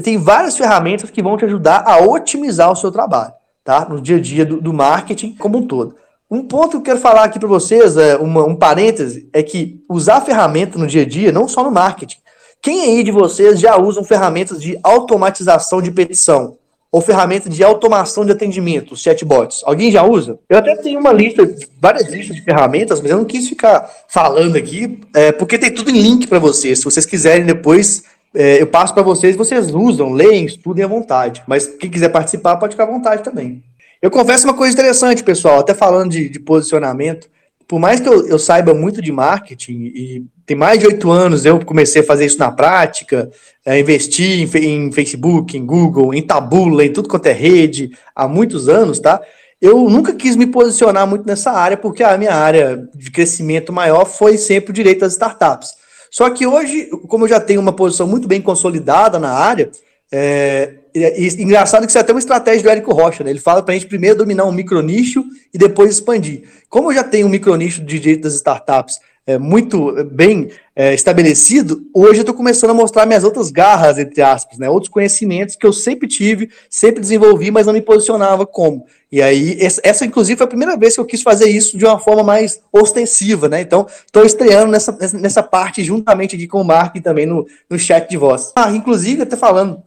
tem várias ferramentas que vão te ajudar a otimizar o seu trabalho, tá? No dia a dia do, do marketing como um todo. Um ponto que eu quero falar aqui para vocês, é uma, um parêntese, é que usar ferramenta no dia a dia, não só no marketing. Quem aí de vocês já usam ferramentas de automatização de petição? Ou ferramenta de automação de atendimento, chatbots? Alguém já usa? Eu até tenho uma lista, várias listas de ferramentas, mas eu não quis ficar falando aqui, é, porque tem tudo em link para vocês. Se vocês quiserem depois, é, eu passo para vocês, vocês usam, leem, estudem à vontade. Mas quem quiser participar, pode ficar à vontade também. Eu confesso uma coisa interessante, pessoal, até falando de, de posicionamento. Por mais que eu, eu, saiba muito de marketing, e tem mais de oito anos eu comecei a fazer isso na prática, é, investir em, em, Facebook, em Google, em Tabula, em tudo quanto é rede, há muitos anos, tá? Eu nunca quis me posicionar muito nessa área, porque a minha área de crescimento maior foi sempre o direito às startups. Só que hoje, como eu já tenho uma posição muito bem consolidada na área, é, e, e, engraçado que isso é até uma estratégia do Érico Rocha, né? Ele fala para a gente primeiro dominar um micronicho e depois expandir. Como eu já tenho um micronicho de direito das startups é, muito bem é, estabelecido, hoje eu estou começando a mostrar minhas outras garras, entre aspas, né? Outros conhecimentos que eu sempre tive, sempre desenvolvi, mas não me posicionava como. E aí, essa, inclusive, foi a primeira vez que eu quis fazer isso de uma forma mais ostensiva, né? Então, estou estreando nessa, nessa parte juntamente aqui com o Mark e também no, no chat de voz. Ah, inclusive, até falando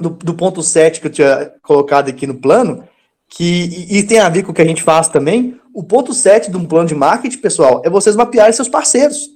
do, do ponto 7 que eu tinha colocado aqui no plano, que e, e, tem a ver com o que a gente faz também. O ponto 7 de um plano de marketing, pessoal, é vocês mapearem seus parceiros.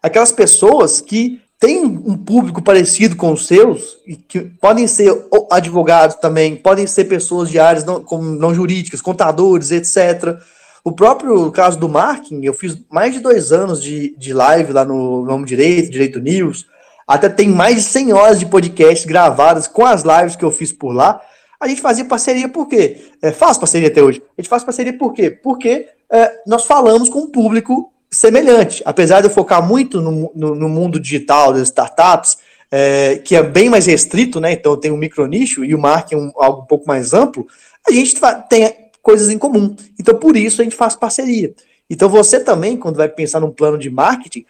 Aquelas pessoas que têm um público parecido com os seus, e que podem ser advogados também, podem ser pessoas de áreas não, como não jurídicas, contadores, etc. O próprio caso do marketing, eu fiz mais de dois anos de, de live lá no Nome Direito, Direito News, até tem mais de 100 horas de podcast gravadas com as lives que eu fiz por lá. A gente fazia parceria por quê? É, faz parceria até hoje. A gente faz parceria por quê? Porque é, nós falamos com um público semelhante. Apesar de eu focar muito no, no, no mundo digital das startups, é, que é bem mais restrito, né? Então tem um micro nicho e o marketing é um, algo um pouco mais amplo, a gente tem coisas em comum. Então, por isso a gente faz parceria. Então, você também, quando vai pensar num plano de marketing,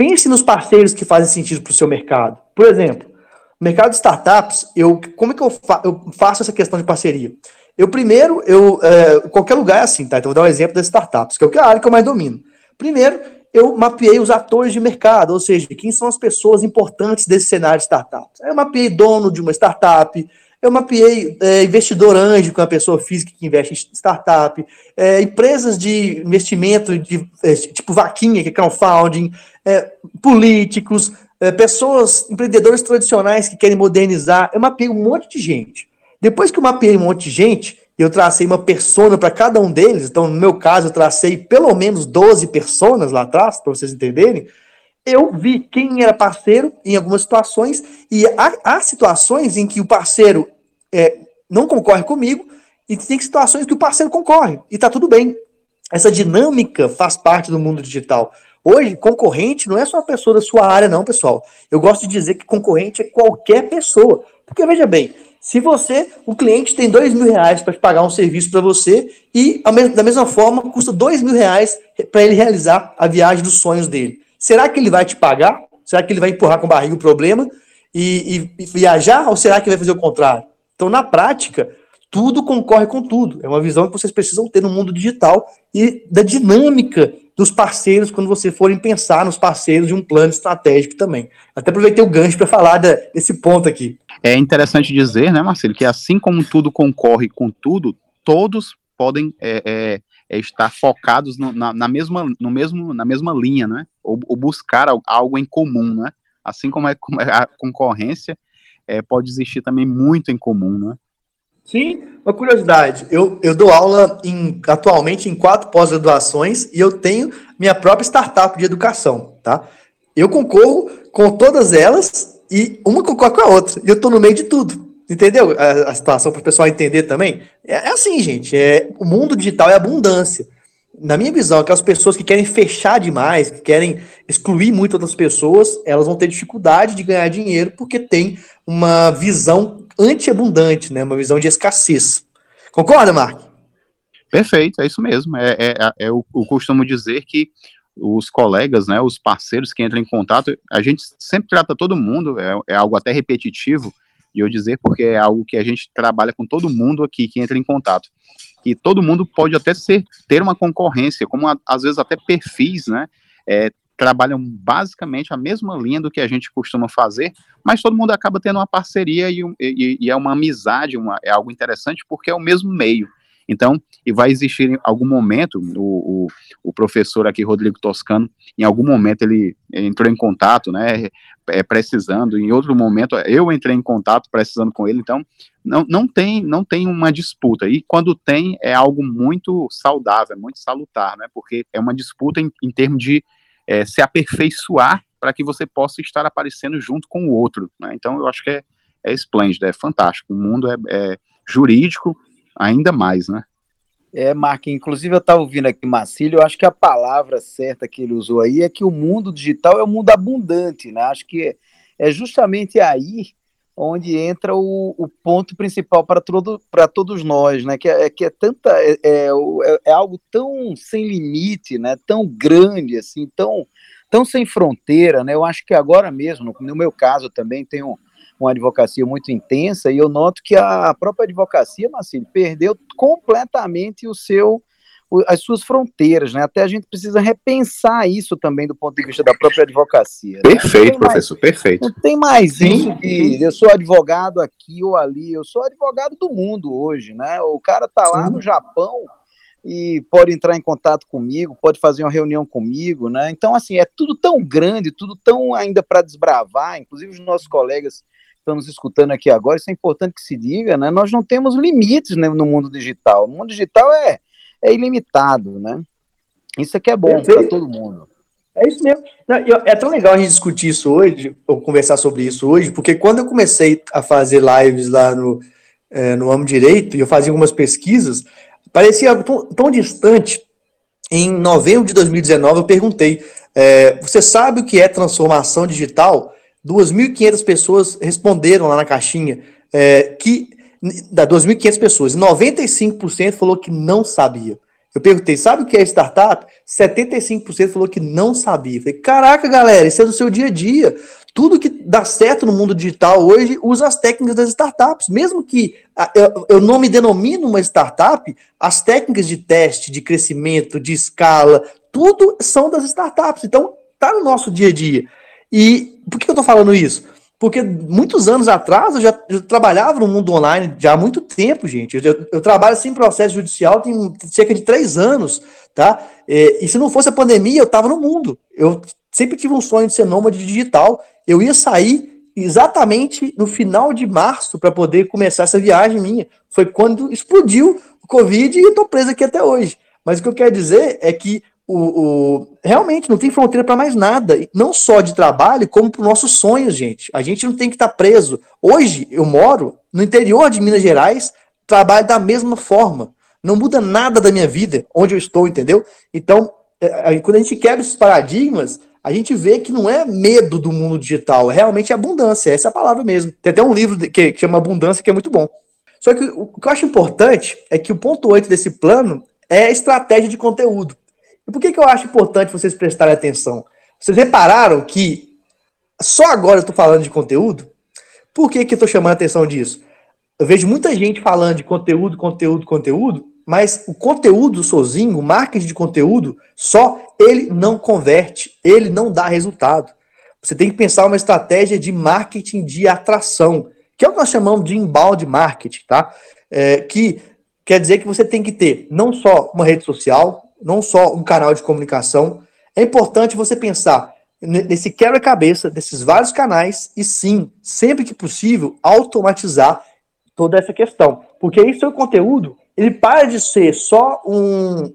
Pense nos parceiros que fazem sentido para o seu mercado. Por exemplo, mercado de startups, eu, como é que eu, fa eu faço essa questão de parceria? Eu primeiro, eu é, qualquer lugar é assim, tá? Então vou dar um exemplo das startups, que é a área que eu mais domino. Primeiro, eu mapeei os atores de mercado, ou seja, quem são as pessoas importantes desse cenário de startups. Eu mapeei dono de uma startup, eu mapeei é, investidor anjo, que é uma pessoa física que investe em startup, é, empresas de investimento de é, tipo vaquinha, que é crowdfunding, é, políticos, é, pessoas, empreendedores tradicionais que querem modernizar. Eu mapeei um monte de gente. Depois que eu mapeei um monte de gente, eu tracei uma persona para cada um deles. Então, no meu caso, eu tracei pelo menos 12 personas lá atrás, para vocês entenderem. Eu vi quem era parceiro em algumas situações, e há, há situações em que o parceiro é, não concorre comigo, e tem situações que o parceiro concorre, e está tudo bem. Essa dinâmica faz parte do mundo digital. Hoje, concorrente não é só uma pessoa da sua área, não, pessoal. Eu gosto de dizer que concorrente é qualquer pessoa. Porque, veja bem, se você, o cliente tem dois mil reais para pagar um serviço para você e, da mesma forma, custa dois mil reais para ele realizar a viagem dos sonhos dele. Será que ele vai te pagar? Será que ele vai empurrar com barriga o problema e, e, e viajar? Ou será que ele vai fazer o contrário? Então, na prática, tudo concorre com tudo. É uma visão que vocês precisam ter no mundo digital e da dinâmica dos parceiros quando você forem pensar nos parceiros de um plano estratégico também. Até aproveitei o gancho para falar desse ponto aqui. É interessante dizer, né, Marcelo, que assim como tudo concorre com tudo, todos podem é, é, é estar focados no, na, na, mesma, no mesmo, na mesma linha, né? Ou, ou, buscar algo em comum, né? Assim como, é, é a concorrência, é, pode existir também muito em comum, né? Sim, uma curiosidade. Eu, eu dou aula em, atualmente em quatro pós-graduações e eu tenho minha própria startup de educação, tá? Eu concorro com todas elas e uma concorre com a outra. E eu estou no meio de tudo. Entendeu a, a situação para o pessoal entender também? É, é, assim, gente. É, o mundo digital é abundância. Na minha visão, aquelas pessoas que querem fechar demais, que querem excluir muito outras pessoas, elas vão ter dificuldade de ganhar dinheiro porque tem uma visão anti-abundante, né? Uma visão de escassez. Concorda, Mark? Perfeito, é isso mesmo. É, é, é eu, eu costumo dizer que os colegas, né, os parceiros que entram em contato, a gente sempre trata todo mundo, é, é algo até repetitivo, e eu dizer porque é algo que a gente trabalha com todo mundo aqui que entra em contato. que todo mundo pode até ser ter uma concorrência, como a, às vezes até perfis, né? É, trabalham basicamente a mesma linha do que a gente costuma fazer, mas todo mundo acaba tendo uma parceria e, e, e é uma amizade, uma, é algo interessante porque é o mesmo meio. Então, e vai existir em algum momento, o, o, o, professor aqui, Rodrigo Toscano, em algum momento ele entrou em contato, né, é, precisando, em outro momento eu entrei em contato precisando com ele, então não, não, tem, não tem uma disputa, e quando tem é algo muito saudável, é muito salutar, né, porque é uma disputa em, em termos de é, se aperfeiçoar para que você possa estar aparecendo junto com o outro, né, então eu acho que é, é esplêndido, é fantástico, o mundo é, é jurídico, ainda mais, né? É, Mark, inclusive eu estava ouvindo aqui Marcílio, eu acho que a palavra certa que ele usou aí é que o mundo digital é um mundo abundante, né? Acho que é justamente aí onde entra o, o ponto principal para, todo, para todos nós, né? Que é, que é tanta é, é, é, é, algo tão sem limite, né? Tão grande assim, tão tão sem fronteira, né? Eu acho que agora mesmo, no, meu caso também tenho uma advocacia muito intensa, e eu noto que a própria advocacia, Marcelo, perdeu completamente o seu as suas fronteiras, né? Até a gente precisa repensar isso também do ponto de vista da própria advocacia. Né? Perfeito, professor, mais, perfeito. Não tem mais Sim. isso de eu sou advogado aqui ou ali, eu sou advogado do mundo hoje, né? O cara tá lá Sim. no Japão e pode entrar em contato comigo, pode fazer uma reunião comigo, né? Então, assim, é tudo tão grande, tudo tão ainda para desbravar, inclusive os nossos colegas estão nos escutando aqui agora, isso é importante que se diga, né? Nós não temos limites né, no mundo digital. O mundo digital é, é ilimitado, né? Isso é que é bom para todo mundo. É isso mesmo. É tão legal a gente discutir isso hoje, ou conversar sobre isso hoje, porque quando eu comecei a fazer lives lá no, é, no Amo Direito, e eu fazia algumas pesquisas, parecia algo tão, tão distante. Em novembro de 2019, eu perguntei: é, você sabe o que é transformação digital? 2.500 pessoas responderam lá na caixinha é, que da 2.500 pessoas, 95% falou que não sabia. Eu perguntei, sabe o que é startup? 75% falou que não sabia. falei, caraca, galera, isso é do seu dia a dia. Tudo que dá certo no mundo digital hoje usa as técnicas das startups. Mesmo que eu, eu não me denomino uma startup, as técnicas de teste, de crescimento, de escala, tudo são das startups. Então, tá no nosso dia a dia. E por que eu estou falando isso? Porque muitos anos atrás eu já eu trabalhava no mundo online já há muito tempo, gente. Eu, eu trabalho sem processo judicial tem cerca de três anos, tá? E, e se não fosse a pandemia, eu estava no mundo. Eu sempre tive um sonho de ser nômade digital. Eu ia sair exatamente no final de março para poder começar essa viagem minha. Foi quando explodiu o Covid e eu estou preso aqui até hoje. Mas o que eu quero dizer é que o, o, realmente não tem fronteira para mais nada, não só de trabalho, como para os nossos sonhos, gente. A gente não tem que estar tá preso. Hoje eu moro no interior de Minas Gerais, trabalho da mesma forma. Não muda nada da minha vida, onde eu estou, entendeu? Então, é, quando a gente quebra esses paradigmas, a gente vê que não é medo do mundo digital, é realmente abundância, essa é a palavra mesmo. Tem até um livro que, chama Abundância, que é muito bom. Só que o que eu acho importante é que o ponto 8 desse plano é a estratégia de conteúdo. E por que, que eu acho importante vocês prestarem atenção? Vocês repararam que só agora eu estou falando de conteúdo? Por que, que eu estou chamando a atenção disso? Eu vejo muita gente falando de conteúdo, conteúdo, conteúdo, mas o conteúdo sozinho, o marketing de conteúdo, só ele não converte, ele não dá resultado. Você tem que pensar uma estratégia de marketing de atração, que é o que nós chamamos de inbound marketing, tá? É, que quer dizer que você tem que ter não só uma rede social, não só um canal de comunicação. É importante você pensar nesse quebra-cabeça desses vários canais e sim, sempre que possível, automatizar toda essa questão. Porque aí seu conteúdo, ele para de ser só um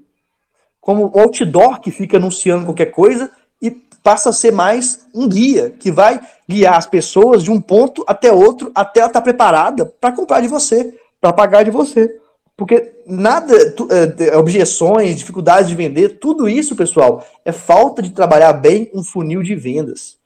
como um outdoor que fica anunciando qualquer coisa e passa a ser mais um guia que vai guiar as pessoas de um ponto até outro, até ela estar preparada para comprar de você, para pagar de você. Porque nada, tu, é, objeções, dificuldades de vender, tudo isso, pessoal, é falta de trabalhar bem um funil de vendas.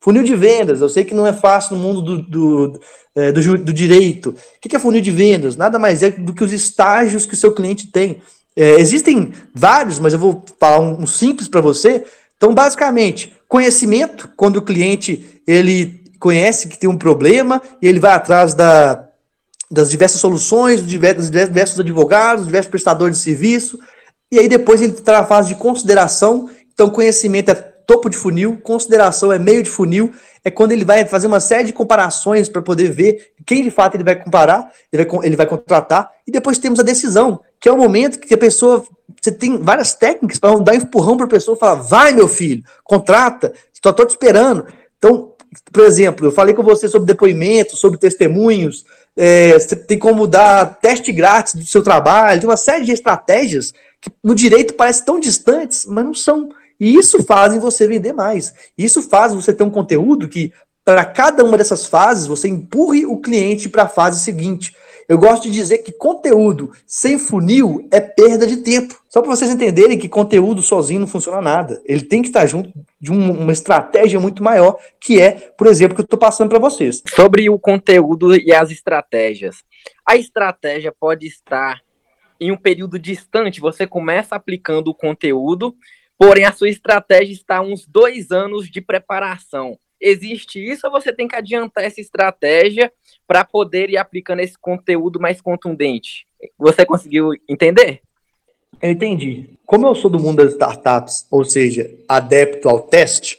Funil de vendas, eu sei que não é fácil no mundo do, do, é, do, do direito. O que é funil de vendas? Nada mais é do que os estágios que o seu cliente tem. É, existem vários, mas eu vou falar um, um simples para você. Então, basicamente, conhecimento, quando o cliente ele conhece que tem um problema e ele vai atrás da, das diversas soluções, dos diversos advogados, diversos prestadores de serviço, e aí depois ele está na fase de consideração. Então, conhecimento é topo de funil, consideração é meio de funil, é quando ele vai fazer uma série de comparações para poder ver quem de fato ele vai comparar, ele vai, ele vai contratar, e depois temos a decisão, que é o momento que a pessoa, você tem várias técnicas para dar empurrão para a pessoa falar, vai meu filho, contrata, estou te esperando. Então, por exemplo, eu falei com você sobre depoimentos, sobre testemunhos, é, você tem como dar teste grátis do seu trabalho, tem uma série de estratégias que no direito parecem tão distantes, mas não são. E isso faz você vender mais. Isso faz você ter um conteúdo que, para cada uma dessas fases, você empurre o cliente para a fase seguinte. Eu gosto de dizer que conteúdo sem funil é perda de tempo. Só para vocês entenderem que conteúdo sozinho não funciona nada. Ele tem que estar junto de um, uma estratégia muito maior, que é, por exemplo, que eu estou passando para vocês. Sobre o conteúdo e as estratégias. A estratégia pode estar em um período distante, você começa aplicando o conteúdo, porém a sua estratégia está uns dois anos de preparação. Existe isso ou você tem que adiantar essa estratégia para poder ir aplicando esse conteúdo mais contundente? Você conseguiu entender? Eu entendi. Como eu sou do mundo das startups, ou seja, adepto ao teste,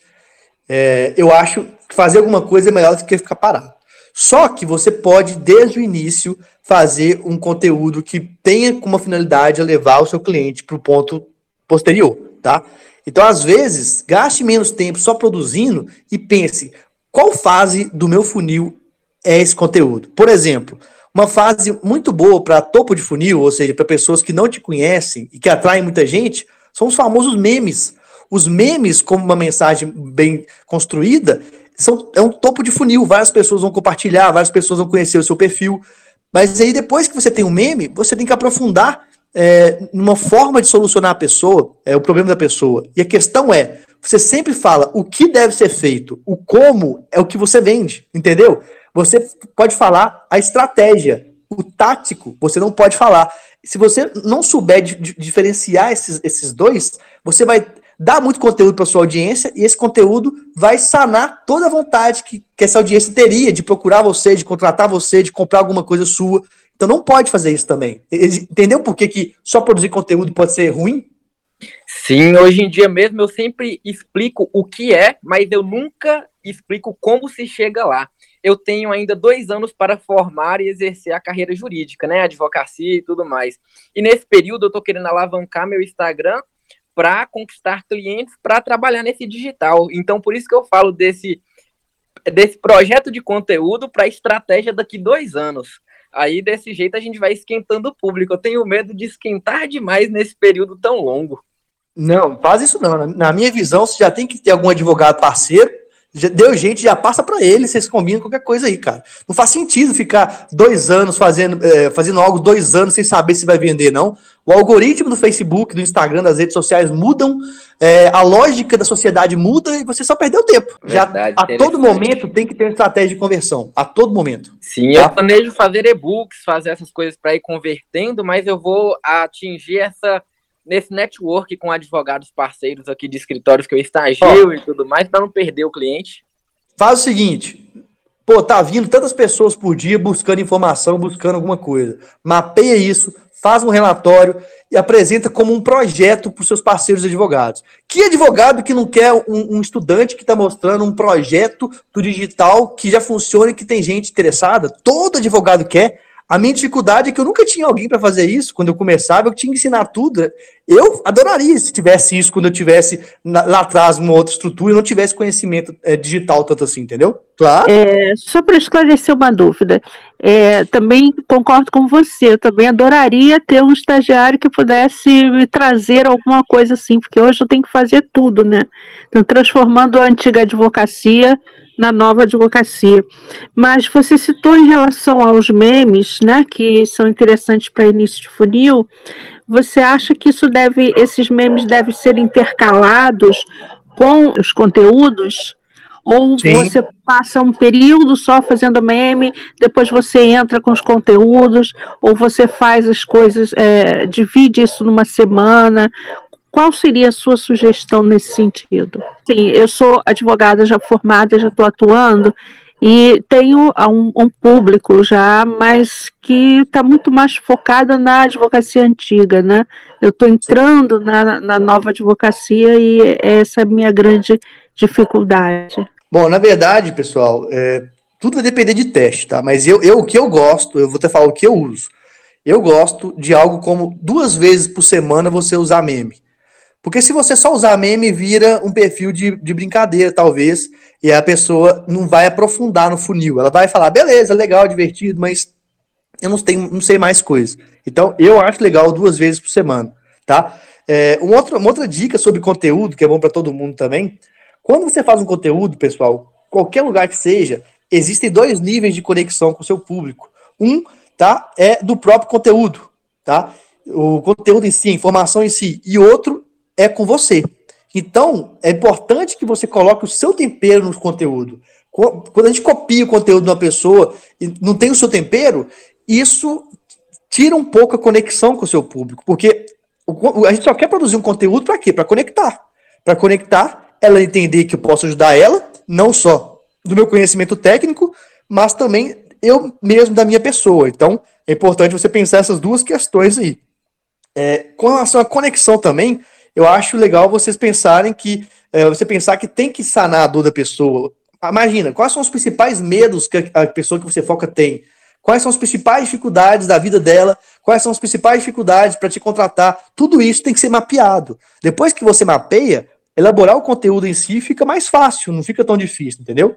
é, eu acho que fazer alguma coisa é melhor do que ficar parado. Só que você pode, desde o início, fazer um conteúdo que tenha como finalidade levar o seu cliente para o ponto posterior, tá? Então, às vezes, gaste menos tempo só produzindo e pense qual fase do meu funil é esse conteúdo. Por exemplo, uma fase muito boa para topo de funil, ou seja, para pessoas que não te conhecem e que atraem muita gente, são os famosos memes. Os memes, como uma mensagem bem construída, são, é um topo de funil. Várias pessoas vão compartilhar, várias pessoas vão conhecer o seu perfil. Mas aí, depois que você tem um meme, você tem que aprofundar é, numa forma de solucionar a pessoa, é, o problema da pessoa. E a questão é: você sempre fala o que deve ser feito, o como é o que você vende, entendeu? Você pode falar a estratégia, o tático, você não pode falar. Se você não souber diferenciar esses, esses dois, você vai dá muito conteúdo para sua audiência e esse conteúdo vai sanar toda a vontade que, que essa audiência teria de procurar você, de contratar você, de comprar alguma coisa sua. Então não pode fazer isso também. Entendeu por que, que só produzir conteúdo pode ser ruim? Sim, hoje em dia mesmo eu sempre explico o que é, mas eu nunca explico como se chega lá. Eu tenho ainda dois anos para formar e exercer a carreira jurídica, né? Advocacia e tudo mais. E nesse período eu estou querendo alavancar meu Instagram para conquistar clientes para trabalhar nesse digital. Então, por isso que eu falo desse, desse projeto de conteúdo para estratégia daqui dois anos. Aí, desse jeito, a gente vai esquentando o público. Eu tenho medo de esquentar demais nesse período tão longo. Não, faz isso não. Na minha visão, você já tem que ter algum advogado parceiro deu gente, já passa para ele, vocês combinam qualquer coisa aí, cara. Não faz sentido ficar dois anos fazendo, é, fazendo algo dois anos sem saber se vai vender, não. O algoritmo do Facebook, do Instagram, das redes sociais mudam, é, a lógica da sociedade muda e você só perdeu tempo. Verdade, já a todo momento tem que ter uma estratégia de conversão. A todo momento. Sim, tá? eu planejo fazer e-books, fazer essas coisas para ir convertendo, mas eu vou atingir essa nesse network com advogados parceiros aqui de escritórios que eu estagio oh. e tudo mais, para não perder o cliente? Faz o seguinte, pô, tá vindo tantas pessoas por dia buscando informação, buscando alguma coisa. Mapeia isso, faz um relatório e apresenta como um projeto para os seus parceiros advogados. Que advogado que não quer um, um estudante que está mostrando um projeto do digital que já funciona e que tem gente interessada? Todo advogado quer. A minha dificuldade é que eu nunca tinha alguém para fazer isso. Quando eu começava, eu tinha que ensinar tudo. Eu adoraria se tivesse isso quando eu tivesse lá atrás uma outra estrutura e não tivesse conhecimento é, digital tanto assim, entendeu? Claro. É, só para esclarecer uma dúvida, é, também concordo com você. Eu também adoraria ter um estagiário que pudesse me trazer alguma coisa assim, porque hoje eu tenho que fazer tudo, né? Então, transformando a antiga advocacia na nova advocacia. Mas você citou em relação aos memes, né, que são interessantes para início de funil. Você acha que isso deve, esses memes devem ser intercalados com os conteúdos? Ou Sim. você passa um período só fazendo meme, depois você entra com os conteúdos, ou você faz as coisas, é, divide isso numa semana. Qual seria a sua sugestão nesse sentido? Sim, eu sou advogada já formada, já estou atuando, E tenho um, um público já, mas que está muito mais focado na advocacia antiga, né? Eu estou entrando na, na nova advocacia e essa é a minha grande dificuldade. Bom, na verdade, pessoal, é, tudo vai depender de teste, tá? Mas eu, eu, o que eu gosto, eu vou até falar o que eu uso. Eu gosto de algo como duas vezes por semana você usar meme. Porque se você só usar meme, vira um perfil de, de brincadeira, talvez, e a pessoa não vai aprofundar no funil. Ela vai falar, beleza, legal, divertido, mas eu não, tenho, não sei mais coisas. Então, eu acho legal duas vezes por semana, tá? É, uma, outra, uma outra dica sobre conteúdo, que é bom para todo mundo também. Quando você faz um conteúdo, pessoal, qualquer lugar que seja, existem dois níveis de conexão com o seu público. Um, tá, é do próprio conteúdo, tá? O conteúdo em si, a informação em si. E outro é com você. Então, é importante que você coloque o seu tempero no conteúdo. Quando a gente copia o conteúdo de uma pessoa e não tem o seu tempero, isso tira um pouco a conexão com o seu público, porque a gente só quer produzir um conteúdo para quê? Para conectar. Para conectar, ela entender que eu posso ajudar ela, não só do meu conhecimento técnico, mas também eu mesmo da minha pessoa. Então, é importante você pensar essas duas questões aí. É, com relação à conexão também, eu acho legal vocês pensarem que é, você pensar que tem que sanar a dor da pessoa. Imagina, quais são os principais medos que a pessoa que você foca tem? Quais são as principais dificuldades da vida dela? Quais são as principais dificuldades para te contratar? Tudo isso tem que ser mapeado. Depois que você mapeia, elaborar o conteúdo em si fica mais fácil, não fica tão difícil, entendeu?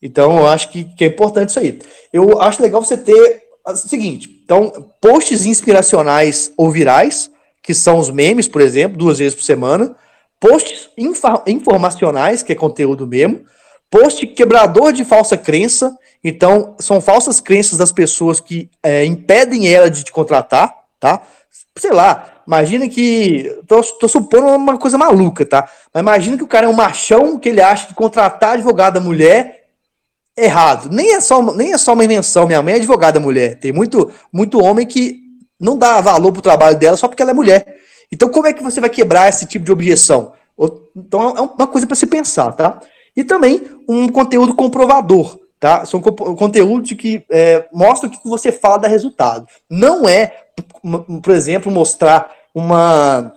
Então, eu acho que, que é importante isso aí. Eu acho legal você ter o seguinte: então, posts inspiracionais ou virais, que são os memes, por exemplo, duas vezes por semana, posts informacionais, que é conteúdo mesmo, post quebrador de falsa crença, então são falsas crenças das pessoas que é, impedem ela de te contratar, tá? Sei lá, imagina que. Tô, tô supondo uma coisa maluca, tá? Mas imagina que o cara é um machão que ele acha que contratar advogada mulher errado. Nem é só, nem é só uma invenção. Minha mãe é advogada mulher. Tem muito, muito homem que não dá valor pro trabalho dela só porque ela é mulher. Então, como é que você vai quebrar esse tipo de objeção? Então, é uma coisa para se pensar, tá? E também um conteúdo comprovador, tá? São conteúdos que é, mostram que você fala dá resultado. Não é, por exemplo, mostrar uma,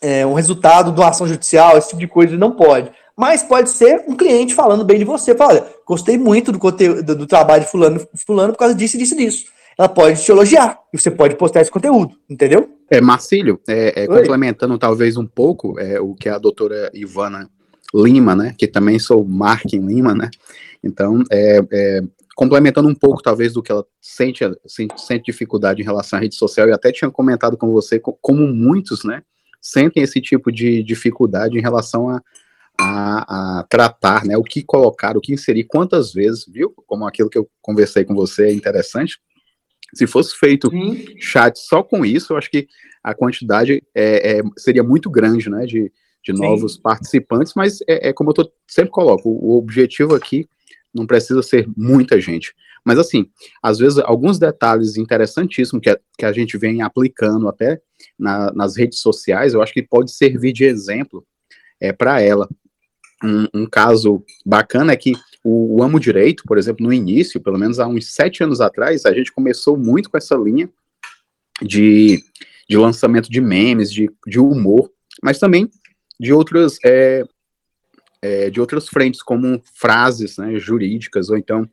é, um resultado de uma ação judicial, esse tipo de coisa, não pode. Mas pode ser um cliente falando bem de você, fala, olha, gostei muito do conteúdo do, trabalho de fulano, fulano por causa disso, disso, disso ela pode te elogiar e você pode postar esse conteúdo, entendeu? É, Marcílio, é, é complementando talvez um pouco é, o que a doutora Ivana Lima, né, que também sou Markin Lima, né, então, é, é, complementando um pouco talvez do que ela sente, sente, sente dificuldade em relação à rede social, e até tinha comentado com você como muitos, né, sentem esse tipo de dificuldade em relação a, a, a, tratar, né, o que colocar, o que inserir, quantas vezes, viu? Como aquilo que eu conversei com você é interessante. Se fosse feito Sim. chat só com isso, eu acho que a quantidade é, é seria muito grande, né, de, de novos Sim. participantes, mas é, é, como eu tô, sempre coloco, o objetivo aqui não precisa ser muita gente. Mas assim, às vezes alguns detalhes interessantíssimos que a, que a gente vem aplicando até na, nas redes sociais, eu acho que pode servir de exemplo é, para ela. Um, um, caso bacana é que o, o, Amo Direito, por exemplo, no início, pelo menos há uns sete anos atrás, a gente começou muito com essa linha de, de lançamento de memes, de, de humor, mas também de outras é, é, de outras frentes, como frases né, jurídicas ou então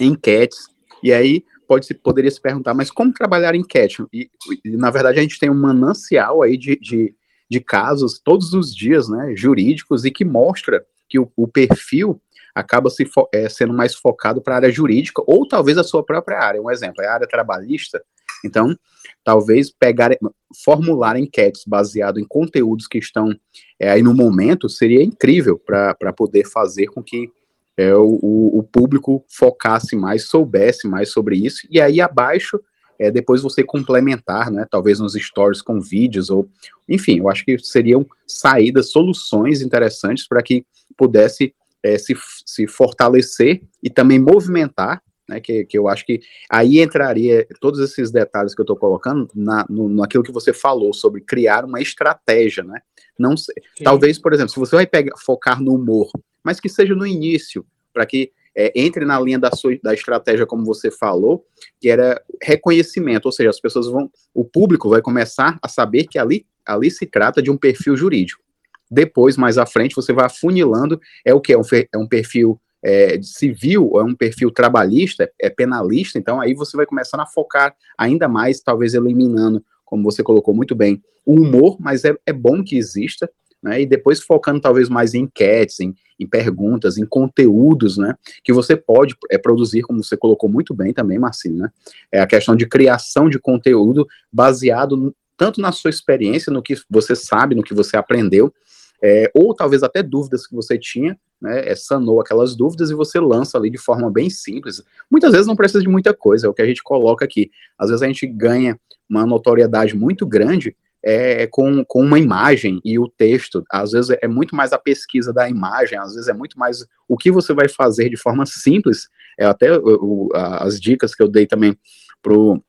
enquetes. E aí pode se, poderia se perguntar, mas como trabalhar enquete? E, e na verdade a gente tem um manancial aí de, de, de casos todos os dias, né, jurídicos e que mostra que o, o perfil acaba se é, sendo mais focado para a área jurídica ou talvez a sua própria área. Um exemplo é a área trabalhista. Então, talvez pegar, formular enquetes baseado em conteúdos que estão é, aí no momento seria incrível para poder fazer com que é, o, o público focasse mais, soubesse mais sobre isso, e aí abaixo é, depois você complementar, né, talvez nos stories com vídeos, ou enfim, eu acho que seriam saídas, soluções interessantes para que pudesse é, se, se fortalecer e também movimentar né, que, que eu acho que aí entraria todos esses detalhes que eu estou colocando na, no, naquilo que você falou sobre criar uma estratégia, né? Não sei, talvez, por exemplo, se você vai pegar, focar no humor, mas que seja no início, para que é, entre na linha da sua da estratégia, como você falou, que era reconhecimento, ou seja, as pessoas vão, o público vai começar a saber que ali, ali se trata de um perfil jurídico. Depois, mais à frente, você vai afunilando, é o que? É um, é um perfil é, civil, é um perfil trabalhista, é penalista, então aí você vai começando a focar ainda mais, talvez eliminando, como você colocou muito bem, o humor, mas é, é bom que exista, né, e depois focando talvez mais em enquetes, em, em, perguntas, em conteúdos, né, que você pode é, produzir, como você colocou muito bem também, Marcinho, né, é a questão de criação de conteúdo baseado tanto na sua experiência, no que você sabe, no que você aprendeu, é, ou talvez até dúvidas que você tinha, né, é, sanou aquelas dúvidas e você lança ali de forma bem simples. Muitas vezes não precisa de muita coisa, é o que a gente coloca aqui. Às vezes a gente ganha uma notoriedade muito grande é, com, com uma imagem e o texto. Às vezes é muito mais a pesquisa da imagem, às vezes é muito mais o que você vai fazer de forma simples. É até o, as dicas que eu dei também pro,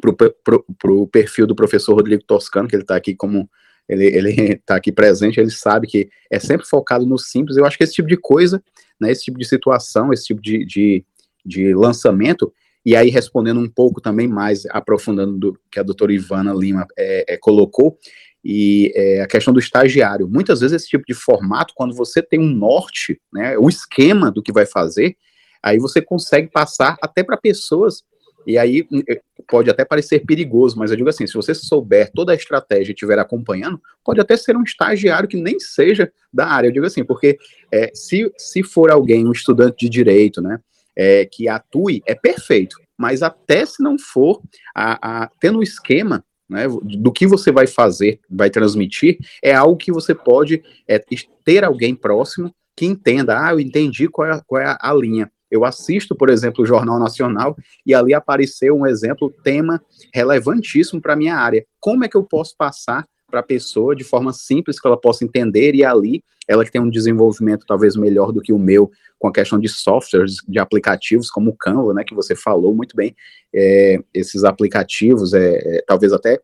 pro, pro, pro perfil do professor Rodrigo Toscano, que ele está aqui como ele, ele tá aqui presente, ele sabe que é sempre focado no simples. Eu acho que esse tipo de coisa, né, esse tipo de situação, esse tipo de, de, de lançamento, e aí, respondendo um pouco também mais, aprofundando do que a doutora Ivana Lima é, é, colocou, e é, a questão do estagiário. Muitas vezes esse tipo de formato, quando você tem um norte, né, o esquema do que vai fazer, aí você consegue passar até para pessoas, e aí hum, pode até parecer perigoso, mas eu digo assim, se você souber toda a estratégia e estiver acompanhando, pode até ser um estagiário que nem seja da área, eu digo assim, porque é, se, se for alguém, um estudante de direito, né, é, que atue é perfeito, mas até se não for, a, a, tendo um esquema né, do que você vai fazer, vai transmitir, é algo que você pode é, ter alguém próximo que entenda, ah, eu entendi qual é, qual é a, a linha. Eu assisto, por exemplo, o Jornal Nacional e ali apareceu um exemplo, tema relevantíssimo para a minha área. Como é que eu posso passar para a pessoa de forma simples que ela possa entender e ali ela que tem um desenvolvimento talvez melhor do que o meu com a questão de softwares, de aplicativos como o Canva, né, que você falou muito bem, é, esses aplicativos, é, é talvez até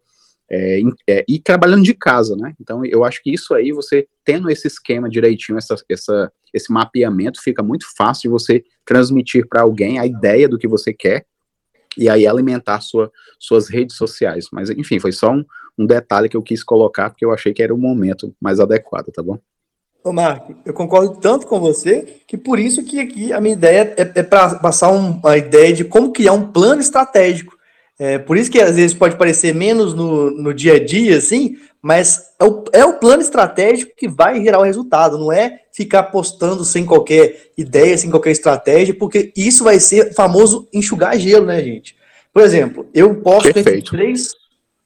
é, é, e trabalhando de casa, né? Então eu acho que isso aí, você tendo esse esquema direitinho, essa, essa, esse mapeamento, fica muito fácil de você transmitir para alguém a ideia do que você quer e aí alimentar sua, suas redes sociais. Mas enfim, foi só um, um detalhe que eu quis colocar porque eu achei que era o momento mais adequado, tá bom? Ô, Marco, eu concordo tanto com você que por isso que aqui a minha ideia é, é para passar um, ideia de como criar um plano estratégico. É, por isso que às vezes pode parecer menos no, no dia a dia, assim, mas é o, é o plano estratégico que vai gerar o resultado, não é ficar postando sem qualquer ideia, sem qualquer estratégia, porque isso vai ser famoso enxugar gelo, né, gente? Por exemplo, eu posto entre três.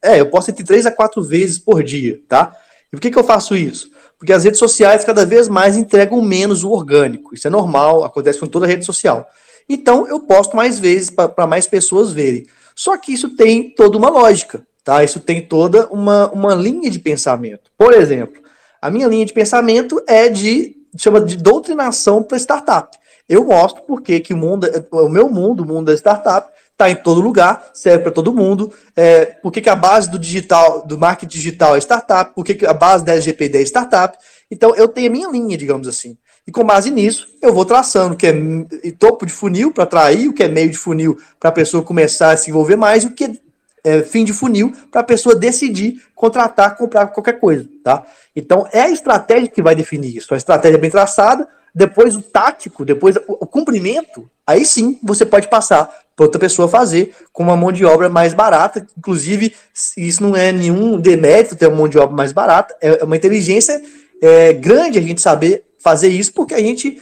É, eu posto entre três a quatro vezes por dia, tá? E por que, que eu faço isso? Porque as redes sociais cada vez mais entregam menos o orgânico. Isso é normal, acontece com toda rede social. Então, eu posto mais vezes para mais pessoas verem. Só que isso tem toda uma lógica, tá? Isso tem toda uma, uma linha de pensamento. Por exemplo, a minha linha de pensamento é de chama de doutrinação para startup. Eu mostro porque que o mundo, o meu mundo, o mundo da startup, está em todo lugar, serve para todo mundo. É, por que, que a base do digital, do marketing digital é startup? Por que, que a base da LGPD é startup? Então, eu tenho a minha linha, digamos assim. E com base nisso, eu vou traçando o que é topo de funil para atrair, o que é meio de funil para a pessoa começar a se envolver mais, o que é, é fim de funil para a pessoa decidir contratar, comprar qualquer coisa, tá? Então, é a estratégia que vai definir isso. A estratégia bem traçada, depois o tático, depois o cumprimento, aí sim você pode passar para outra pessoa fazer com uma mão de obra mais barata. Inclusive, isso não é nenhum demérito ter uma mão de obra mais barata, é uma inteligência é, grande a gente saber fazer isso, porque a gente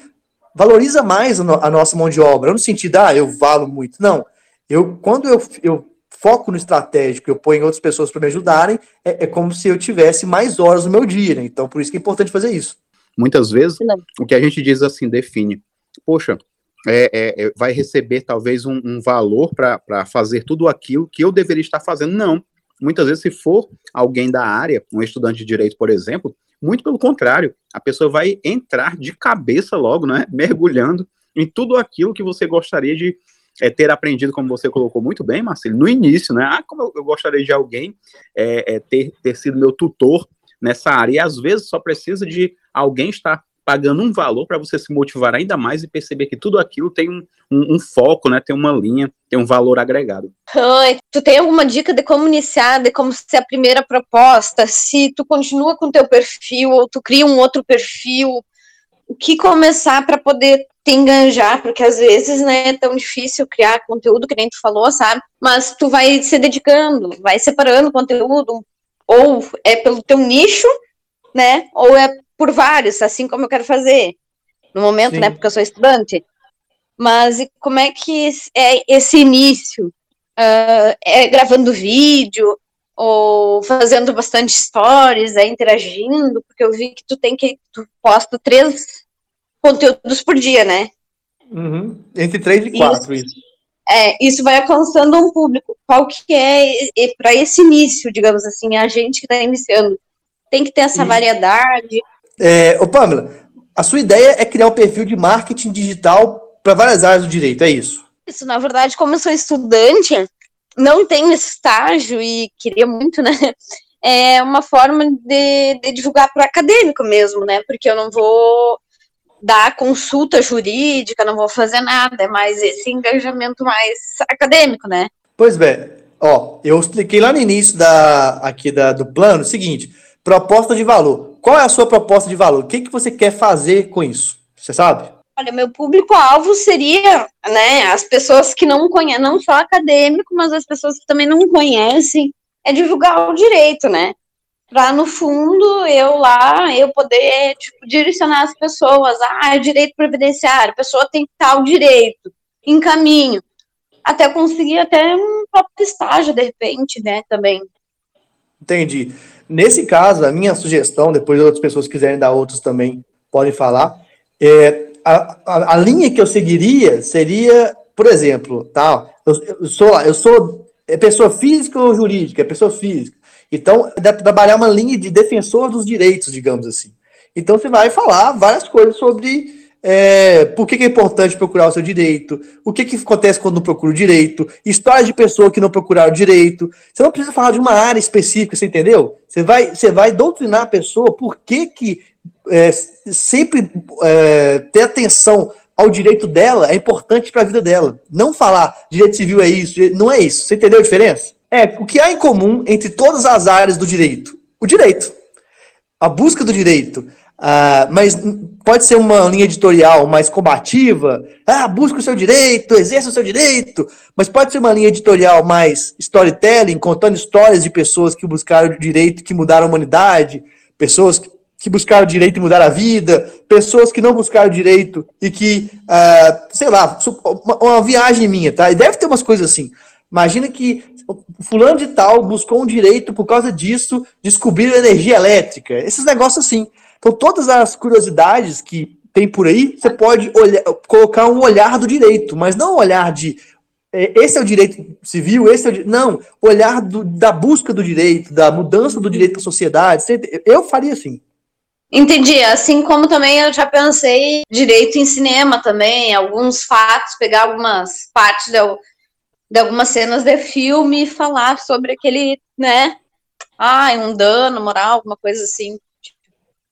valoriza mais a nossa mão de obra, não no sentido, ah, eu valo muito. Não. Eu, quando eu, eu foco no estratégico, eu ponho outras pessoas para me ajudarem, é, é, como se eu tivesse mais horas no meu dia, né? Então, por isso que é importante fazer isso. Muitas vezes, não. o que a gente diz assim, define, poxa, é, é, é, vai receber talvez um, um valor para fazer tudo aquilo que eu deveria estar fazendo. Não. Muitas vezes, se for alguém da área, um estudante de direito, por exemplo, muito pelo contrário, a pessoa vai entrar de cabeça logo, né, mergulhando em tudo aquilo que você gostaria de é, ter aprendido, como você colocou muito bem, Marcelo, no início, né? Ah, como eu, gostaria de alguém é, é, ter, ter sido meu tutor nessa área. E às vezes só precisa de alguém estar pagando um valor para você se motivar ainda mais e perceber que tudo aquilo tem um, um, um, foco, né? Tem uma linha, tem um valor agregado. Oi, tu tem alguma dica de como iniciar, de como ser a primeira proposta? Se tu continua com teu perfil ou tu cria um outro perfil, o que começar para poder te enganjar, porque às vezes, né, é tão difícil criar conteúdo, que nem tu falou, sabe? Mas tu vai se dedicando, vai separando conteúdo, ou é pelo teu nicho, né, ou é por vários, assim como eu quero fazer no momento, né, Sim. né, porque eu sou estudante. Mas como é que é esse início? Uh, é gravando vídeo ou fazendo bastante stories, é interagindo, porque eu vi que tu tem que tu posta três conteúdos por dia, né? Uhum. Entre três e quatro, isso. isso. É, isso vai alcançando um público. Qual que é, é para esse início, digamos assim, a gente que está iniciando? Tem que ter essa uhum. variedade, é, ô Pamela, a sua ideia é criar um perfil de marketing digital para várias áreas do direito, é isso? Isso, na verdade, como eu sou estudante, não tenho estágio e queria muito, né? É uma forma de, de divulgar para o acadêmico mesmo, né? Porque eu não vou dar consulta jurídica, não vou fazer nada, é mais esse engajamento mais acadêmico, né? Pois bem, ó, eu expliquei lá no início da, aqui da, do plano o seguinte, proposta de valor. Qual é a sua proposta de valor? O que, que você quer fazer com isso? Você sabe? Olha, meu público-alvo seria, né, as pessoas que não conhecem, não só acadêmico, mas as pessoas que também não conhecem, é divulgar o direito, né? Para, no fundo, eu lá, eu poder, tipo, direcionar as pessoas, ah, é direito previdenciário, a pessoa tem tal direito, em caminho, até conseguir até um próprio estágio, de repente, né, também. Entendi. Nesse caso, a minha sugestão, depois outras pessoas quiserem dar outros também podem falar, é, a, a, a, linha que eu seguiria seria, por exemplo, tá, eu, eu sou, eu sou é pessoa física ou jurídica? É pessoa física. Então, trabalhar uma linha de defensor dos direitos, digamos assim. Então, você vai falar várias coisas sobre é, por que, que, é importante procurar o seu direito, o que, que acontece quando não procura o direito, histórias de pessoa que não procuraram o direito. Você não precisa falar de uma área específica, você entendeu? Você vai, você vai doutrinar a pessoa por que, que é, sempre é, ter atenção ao direito dela é importante para a vida dela. Não falar direito civil é isso, não é isso. Você entendeu a diferença? É o que há em comum entre todas as áreas do direito. O direito. A busca do direito, ah, mas pode ser uma linha editorial mais combativa, ah, busca o seu direito, exerça o seu direito, mas pode ser uma linha editorial mais storytelling, contando histórias de pessoas que buscaram o direito, que mudaram a humanidade, pessoas que buscaram o direito e mudaram a vida, pessoas que não buscaram o direito e que, ah, sei lá, uma, uma viagem minha, tá? E deve ter umas coisas assim. Imagina que fulano de tal buscou um direito por causa disso, descobriu energia elétrica, esses negócios assim. Então, todas as curiosidades que tem por aí, você pode olhar, colocar um olhar do direito, mas não um olhar de é, esse é o direito civil, esse é o não, olhar do, da busca do direito, da mudança do direito da sociedade. Eu faria assim. Entendi. Assim como também eu já pensei direito em cinema também, alguns fatos, pegar algumas partes de, de algumas cenas de filme e falar sobre aquele, né? Ah, um dano moral, alguma coisa assim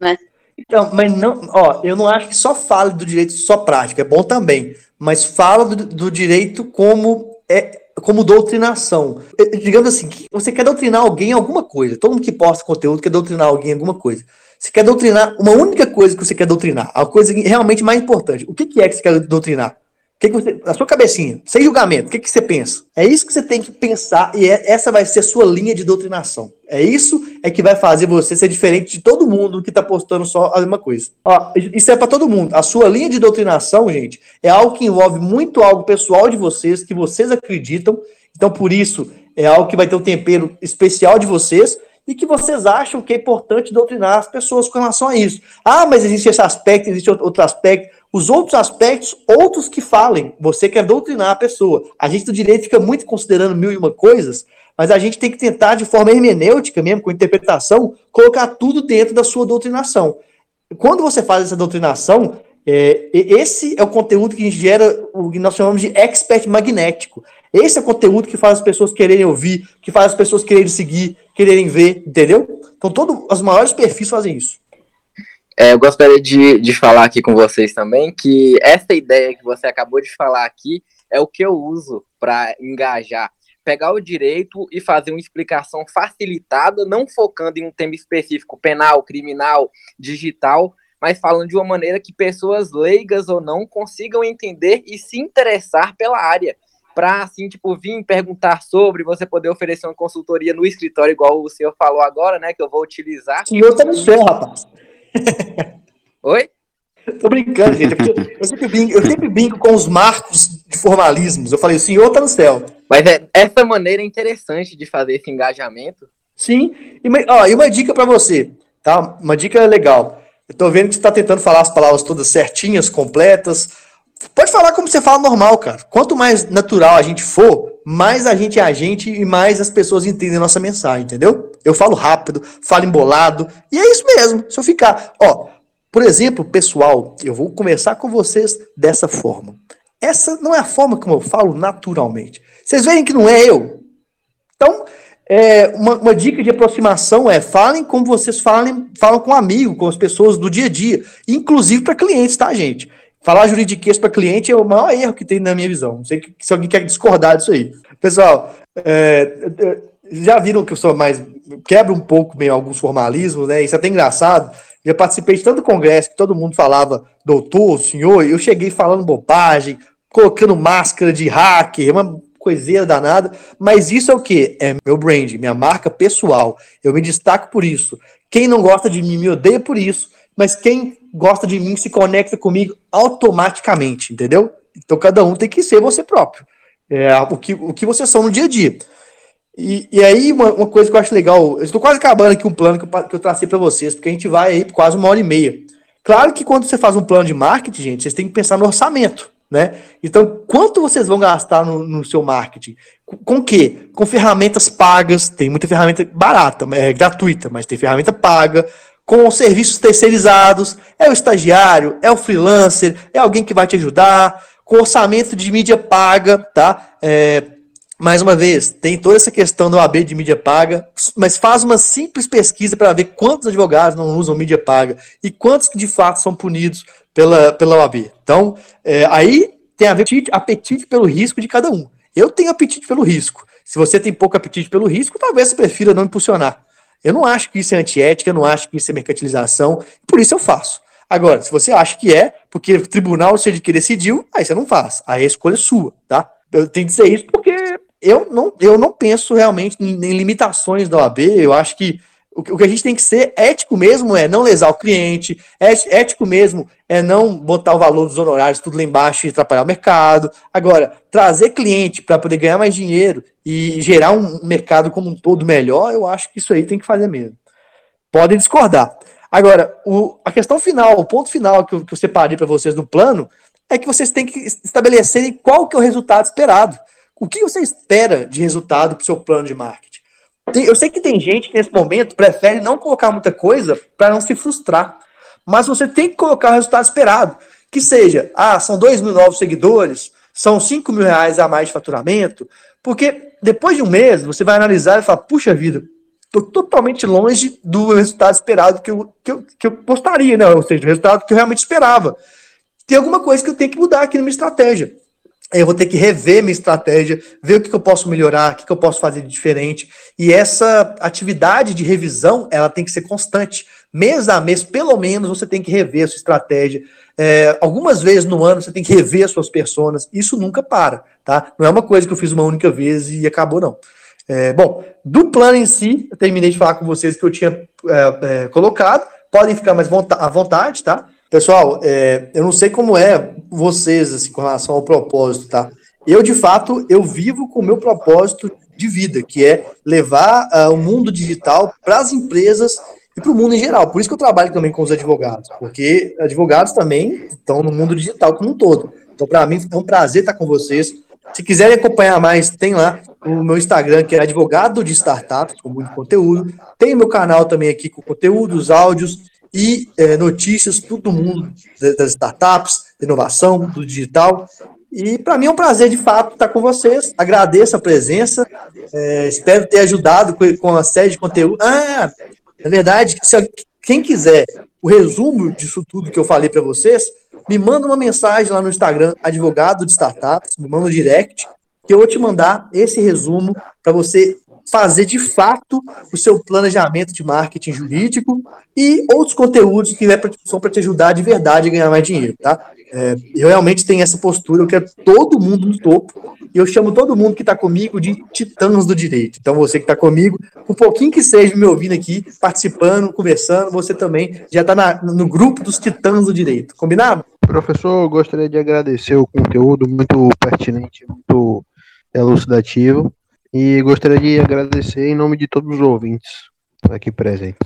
né? Então, mas não, ó, eu não acho que só fale do direito só prática, é bom também, mas fala do, do direito como é como doutrinação. Digamos assim, você quer doutrinar alguém em alguma coisa. Todo mundo que posta conteúdo quer doutrinar alguém em alguma coisa. Você quer doutrinar uma única coisa que você quer doutrinar, a coisa realmente mais importante. O que, que é que você quer doutrinar? Que, que você, na sua cabecinha, sem julgamento, o que, que você pensa? É isso que você tem que pensar e é, essa vai ser a sua linha de doutrinação. É isso é que vai fazer você ser diferente de todo mundo que está postando só a mesma coisa. Ó, isso é para todo mundo. A sua linha de doutrinação, gente, é algo que envolve muito algo pessoal de vocês, que vocês acreditam. Então, por isso, é algo que vai ter um tempero especial de vocês e que vocês acham que é importante doutrinar as pessoas com relação a isso. Ah, mas existe esse aspecto, existe outro aspecto. Os outros aspectos, outros que falem, você quer doutrinar a pessoa. A gente do direito fica muito considerando mil e uma coisas, mas a gente tem que tentar, de forma hermenêutica mesmo, com interpretação, colocar tudo dentro da sua doutrinação. Quando você faz essa doutrinação, é, esse é o conteúdo que gera o que nós chamamos de expert magnético. Esse é o conteúdo que faz as pessoas quererem ouvir, que faz as pessoas quererem seguir, quererem ver, entendeu? Então, todos os maiores perfis fazem isso. É, eu gostaria de, de falar aqui com vocês também que essa ideia que você acabou de falar aqui é o que eu uso para engajar. Pegar o direito e fazer uma explicação facilitada, não focando em um tema específico, penal, criminal, digital, mas falando de uma maneira que pessoas leigas ou não consigam entender e se interessar pela área. Para, assim, tipo, vir perguntar sobre, você poder oferecer uma consultoria no escritório, igual o senhor falou agora, né? Que eu vou utilizar. Senhor tá no rapaz. Oi? Tô brincando, gente. É eu sempre, bingo, eu sempre bingo com os marcos de formalismos. Eu falei, o senhor tá no céu. Mas é, essa maneira é interessante de fazer esse engajamento. Sim. E, ó, e uma dica para você, tá? Uma dica legal. Eu tô vendo que você tá tentando falar as palavras todas certinhas, completas. Pode falar como você fala normal, cara. Quanto mais natural a gente for, mais a gente é a gente e mais as pessoas entendem nossa mensagem, entendeu? Eu falo rápido, falo embolado, e é isso mesmo. Se eu ficar, ó, por exemplo, pessoal, eu vou conversar com vocês dessa forma. Essa não é a forma como eu falo naturalmente. Vocês veem que não é eu. Então, é, uma, uma, dica de aproximação é falem como vocês falem, falam com um amigo, com as pessoas do dia a dia, inclusive para clientes, tá, gente? Falar juridiquês para cliente é o maior erro que tem na minha visão. Não sei se alguém quer discordar disso aí. Pessoal, é, já viram que eu sou mais. quebro um pouco bem alguns formalismos, né? Isso é até engraçado. Já participei de tanto congresso que todo mundo falava doutor, senhor, e eu cheguei falando bobagem, colocando máscara de hacker, uma coiseira danada, mas isso é o que? É meu brand, minha marca pessoal. Eu me destaco por isso. Quem não gosta de mim me odeia por isso, mas quem gosta de mim se conecta comigo automaticamente, entendeu? Então cada um tem que ser você próprio. É, o, que, o que vocês são no dia a dia. E, e aí, uma, uma, coisa que eu acho legal, eu estou quase acabando aqui um plano que eu, que eu tracei para vocês, porque a gente vai aí quase uma hora e meia. Claro que quando você faz um plano de marketing, gente, vocês têm que pensar no orçamento, né? Então, quanto vocês vão gastar no, no seu marketing? Com, com o quê? Com ferramentas pagas, tem muita ferramenta barata, é gratuita, mas tem ferramenta paga, com serviços terceirizados, é o estagiário, é o freelancer, é alguém que vai te ajudar, com orçamento de mídia paga, tá? É, mais uma vez, tem toda essa questão do AB de mídia paga, mas faz uma simples pesquisa para ver quantos advogados não usam mídia paga e quantos de fato são punidos pela, pela OAB. Então, é, aí tem a ver com apetite pelo risco de cada um. Eu tenho apetite pelo risco. Se você tem pouco apetite pelo risco, talvez você prefira não impulsionar. Eu não acho que isso é antiética, eu não acho que isso é mercantilização, por isso eu faço. Agora, se você acha que é, porque o tribunal seja que decidiu, aí você não faz. Aí a escolha é sua, tá? Eu tenho que dizer isso porque eu não, eu não penso realmente em, em limitações da OAB. Eu acho que o, que a gente tem que ser ético mesmo é não lesar o cliente, ético mesmo é não botar o valor dos honorários tudo lá embaixo e atrapalhar o mercado. Agora, trazer cliente para poder ganhar mais dinheiro e gerar um mercado como um todo melhor, eu acho que isso aí tem que fazer mesmo. Podem discordar. Agora, o, a questão final, o ponto final que eu, que eu separei para vocês no plano é que vocês têm que estabelecerem qual que é o resultado esperado. O que você espera de resultado para o seu plano de marketing? Eu sei que tem gente que nesse momento prefere não colocar muita coisa para não se frustrar. Mas você tem que colocar o resultado esperado. Que seja, ah, são 2 mil novos seguidores, são 5 mil reais a mais de faturamento, porque depois de um mês você vai analisar e falar, puxa vida, estou totalmente longe do resultado esperado que eu, que eu, que eu gostaria, né? ou seja, o resultado que eu realmente esperava. Tem alguma coisa que eu tenho que mudar aqui na minha estratégia eu vou ter que rever minha estratégia, ver o que, eu posso melhorar, o que, que eu posso fazer de diferente. E essa atividade de revisão, ela tem que ser constante. Mês a mês, pelo menos, você tem que rever a sua estratégia. É, algumas vezes no ano você tem que rever as suas personas. Isso nunca para, tá? Não é uma coisa que eu fiz uma única vez e acabou, não. É, bom, do plano em si, eu terminei de falar com vocês que eu tinha é, é colocado. Podem ficar mais à vontade, tá? Pessoal, é, eu não sei como é vocês assim, com relação ao propósito, tá? Eu, de fato, eu vivo com o meu propósito de vida, que é levar uh, o mundo digital para as empresas e para o mundo em geral. Por isso que eu trabalho também com os advogados, porque advogados também estão no mundo digital como um todo. Então, para mim, é um prazer estar com vocês. Se quiserem acompanhar mais, tem lá o meu Instagram, que é advogado de startups, com muito conteúdo. Tem o meu canal também aqui com conteúdos, áudios e é, notícias, todo mundo das startups, inovação, do digital. E para mim é um prazer, de fato, estar com vocês. Agradeço a presença. É, espero ter ajudado com, com a série de conteúdo. Ah, na verdade, se, quem quiser o resumo disso tudo que eu falei para vocês, me manda uma mensagem lá no Instagram, advogado de startups, me manda um direct, que eu vou te mandar esse resumo para você fazer de fato o seu planejamento de marketing jurídico e outros conteúdos que é são para te ajudar de verdade a ganhar mais dinheiro, tá? É, eu realmente tenho essa postura, eu quero todo mundo no topo, e eu chamo todo mundo que está comigo de titãs do direito. Então, você que está comigo, por pouquinho que seja me ouvindo aqui, participando, conversando, você também já está no grupo dos titãs do direito. Combinado? Professor, gostaria de agradecer o conteúdo muito pertinente, muito elucidativo. E gostaria de agradecer em nome de todos os ouvintes aqui presentes.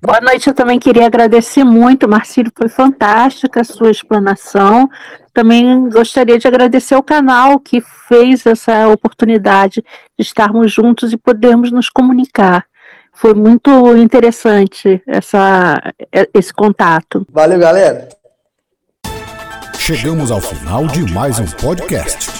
Boa noite, eu também queria agradecer muito, Marcílio, foi fantástica a sua explanação. Também gostaria de agradecer ao canal que fez essa oportunidade de estarmos juntos e podermos nos comunicar. Foi muito interessante essa, esse contato. Valeu, galera. Chegamos ao final de mais um podcast.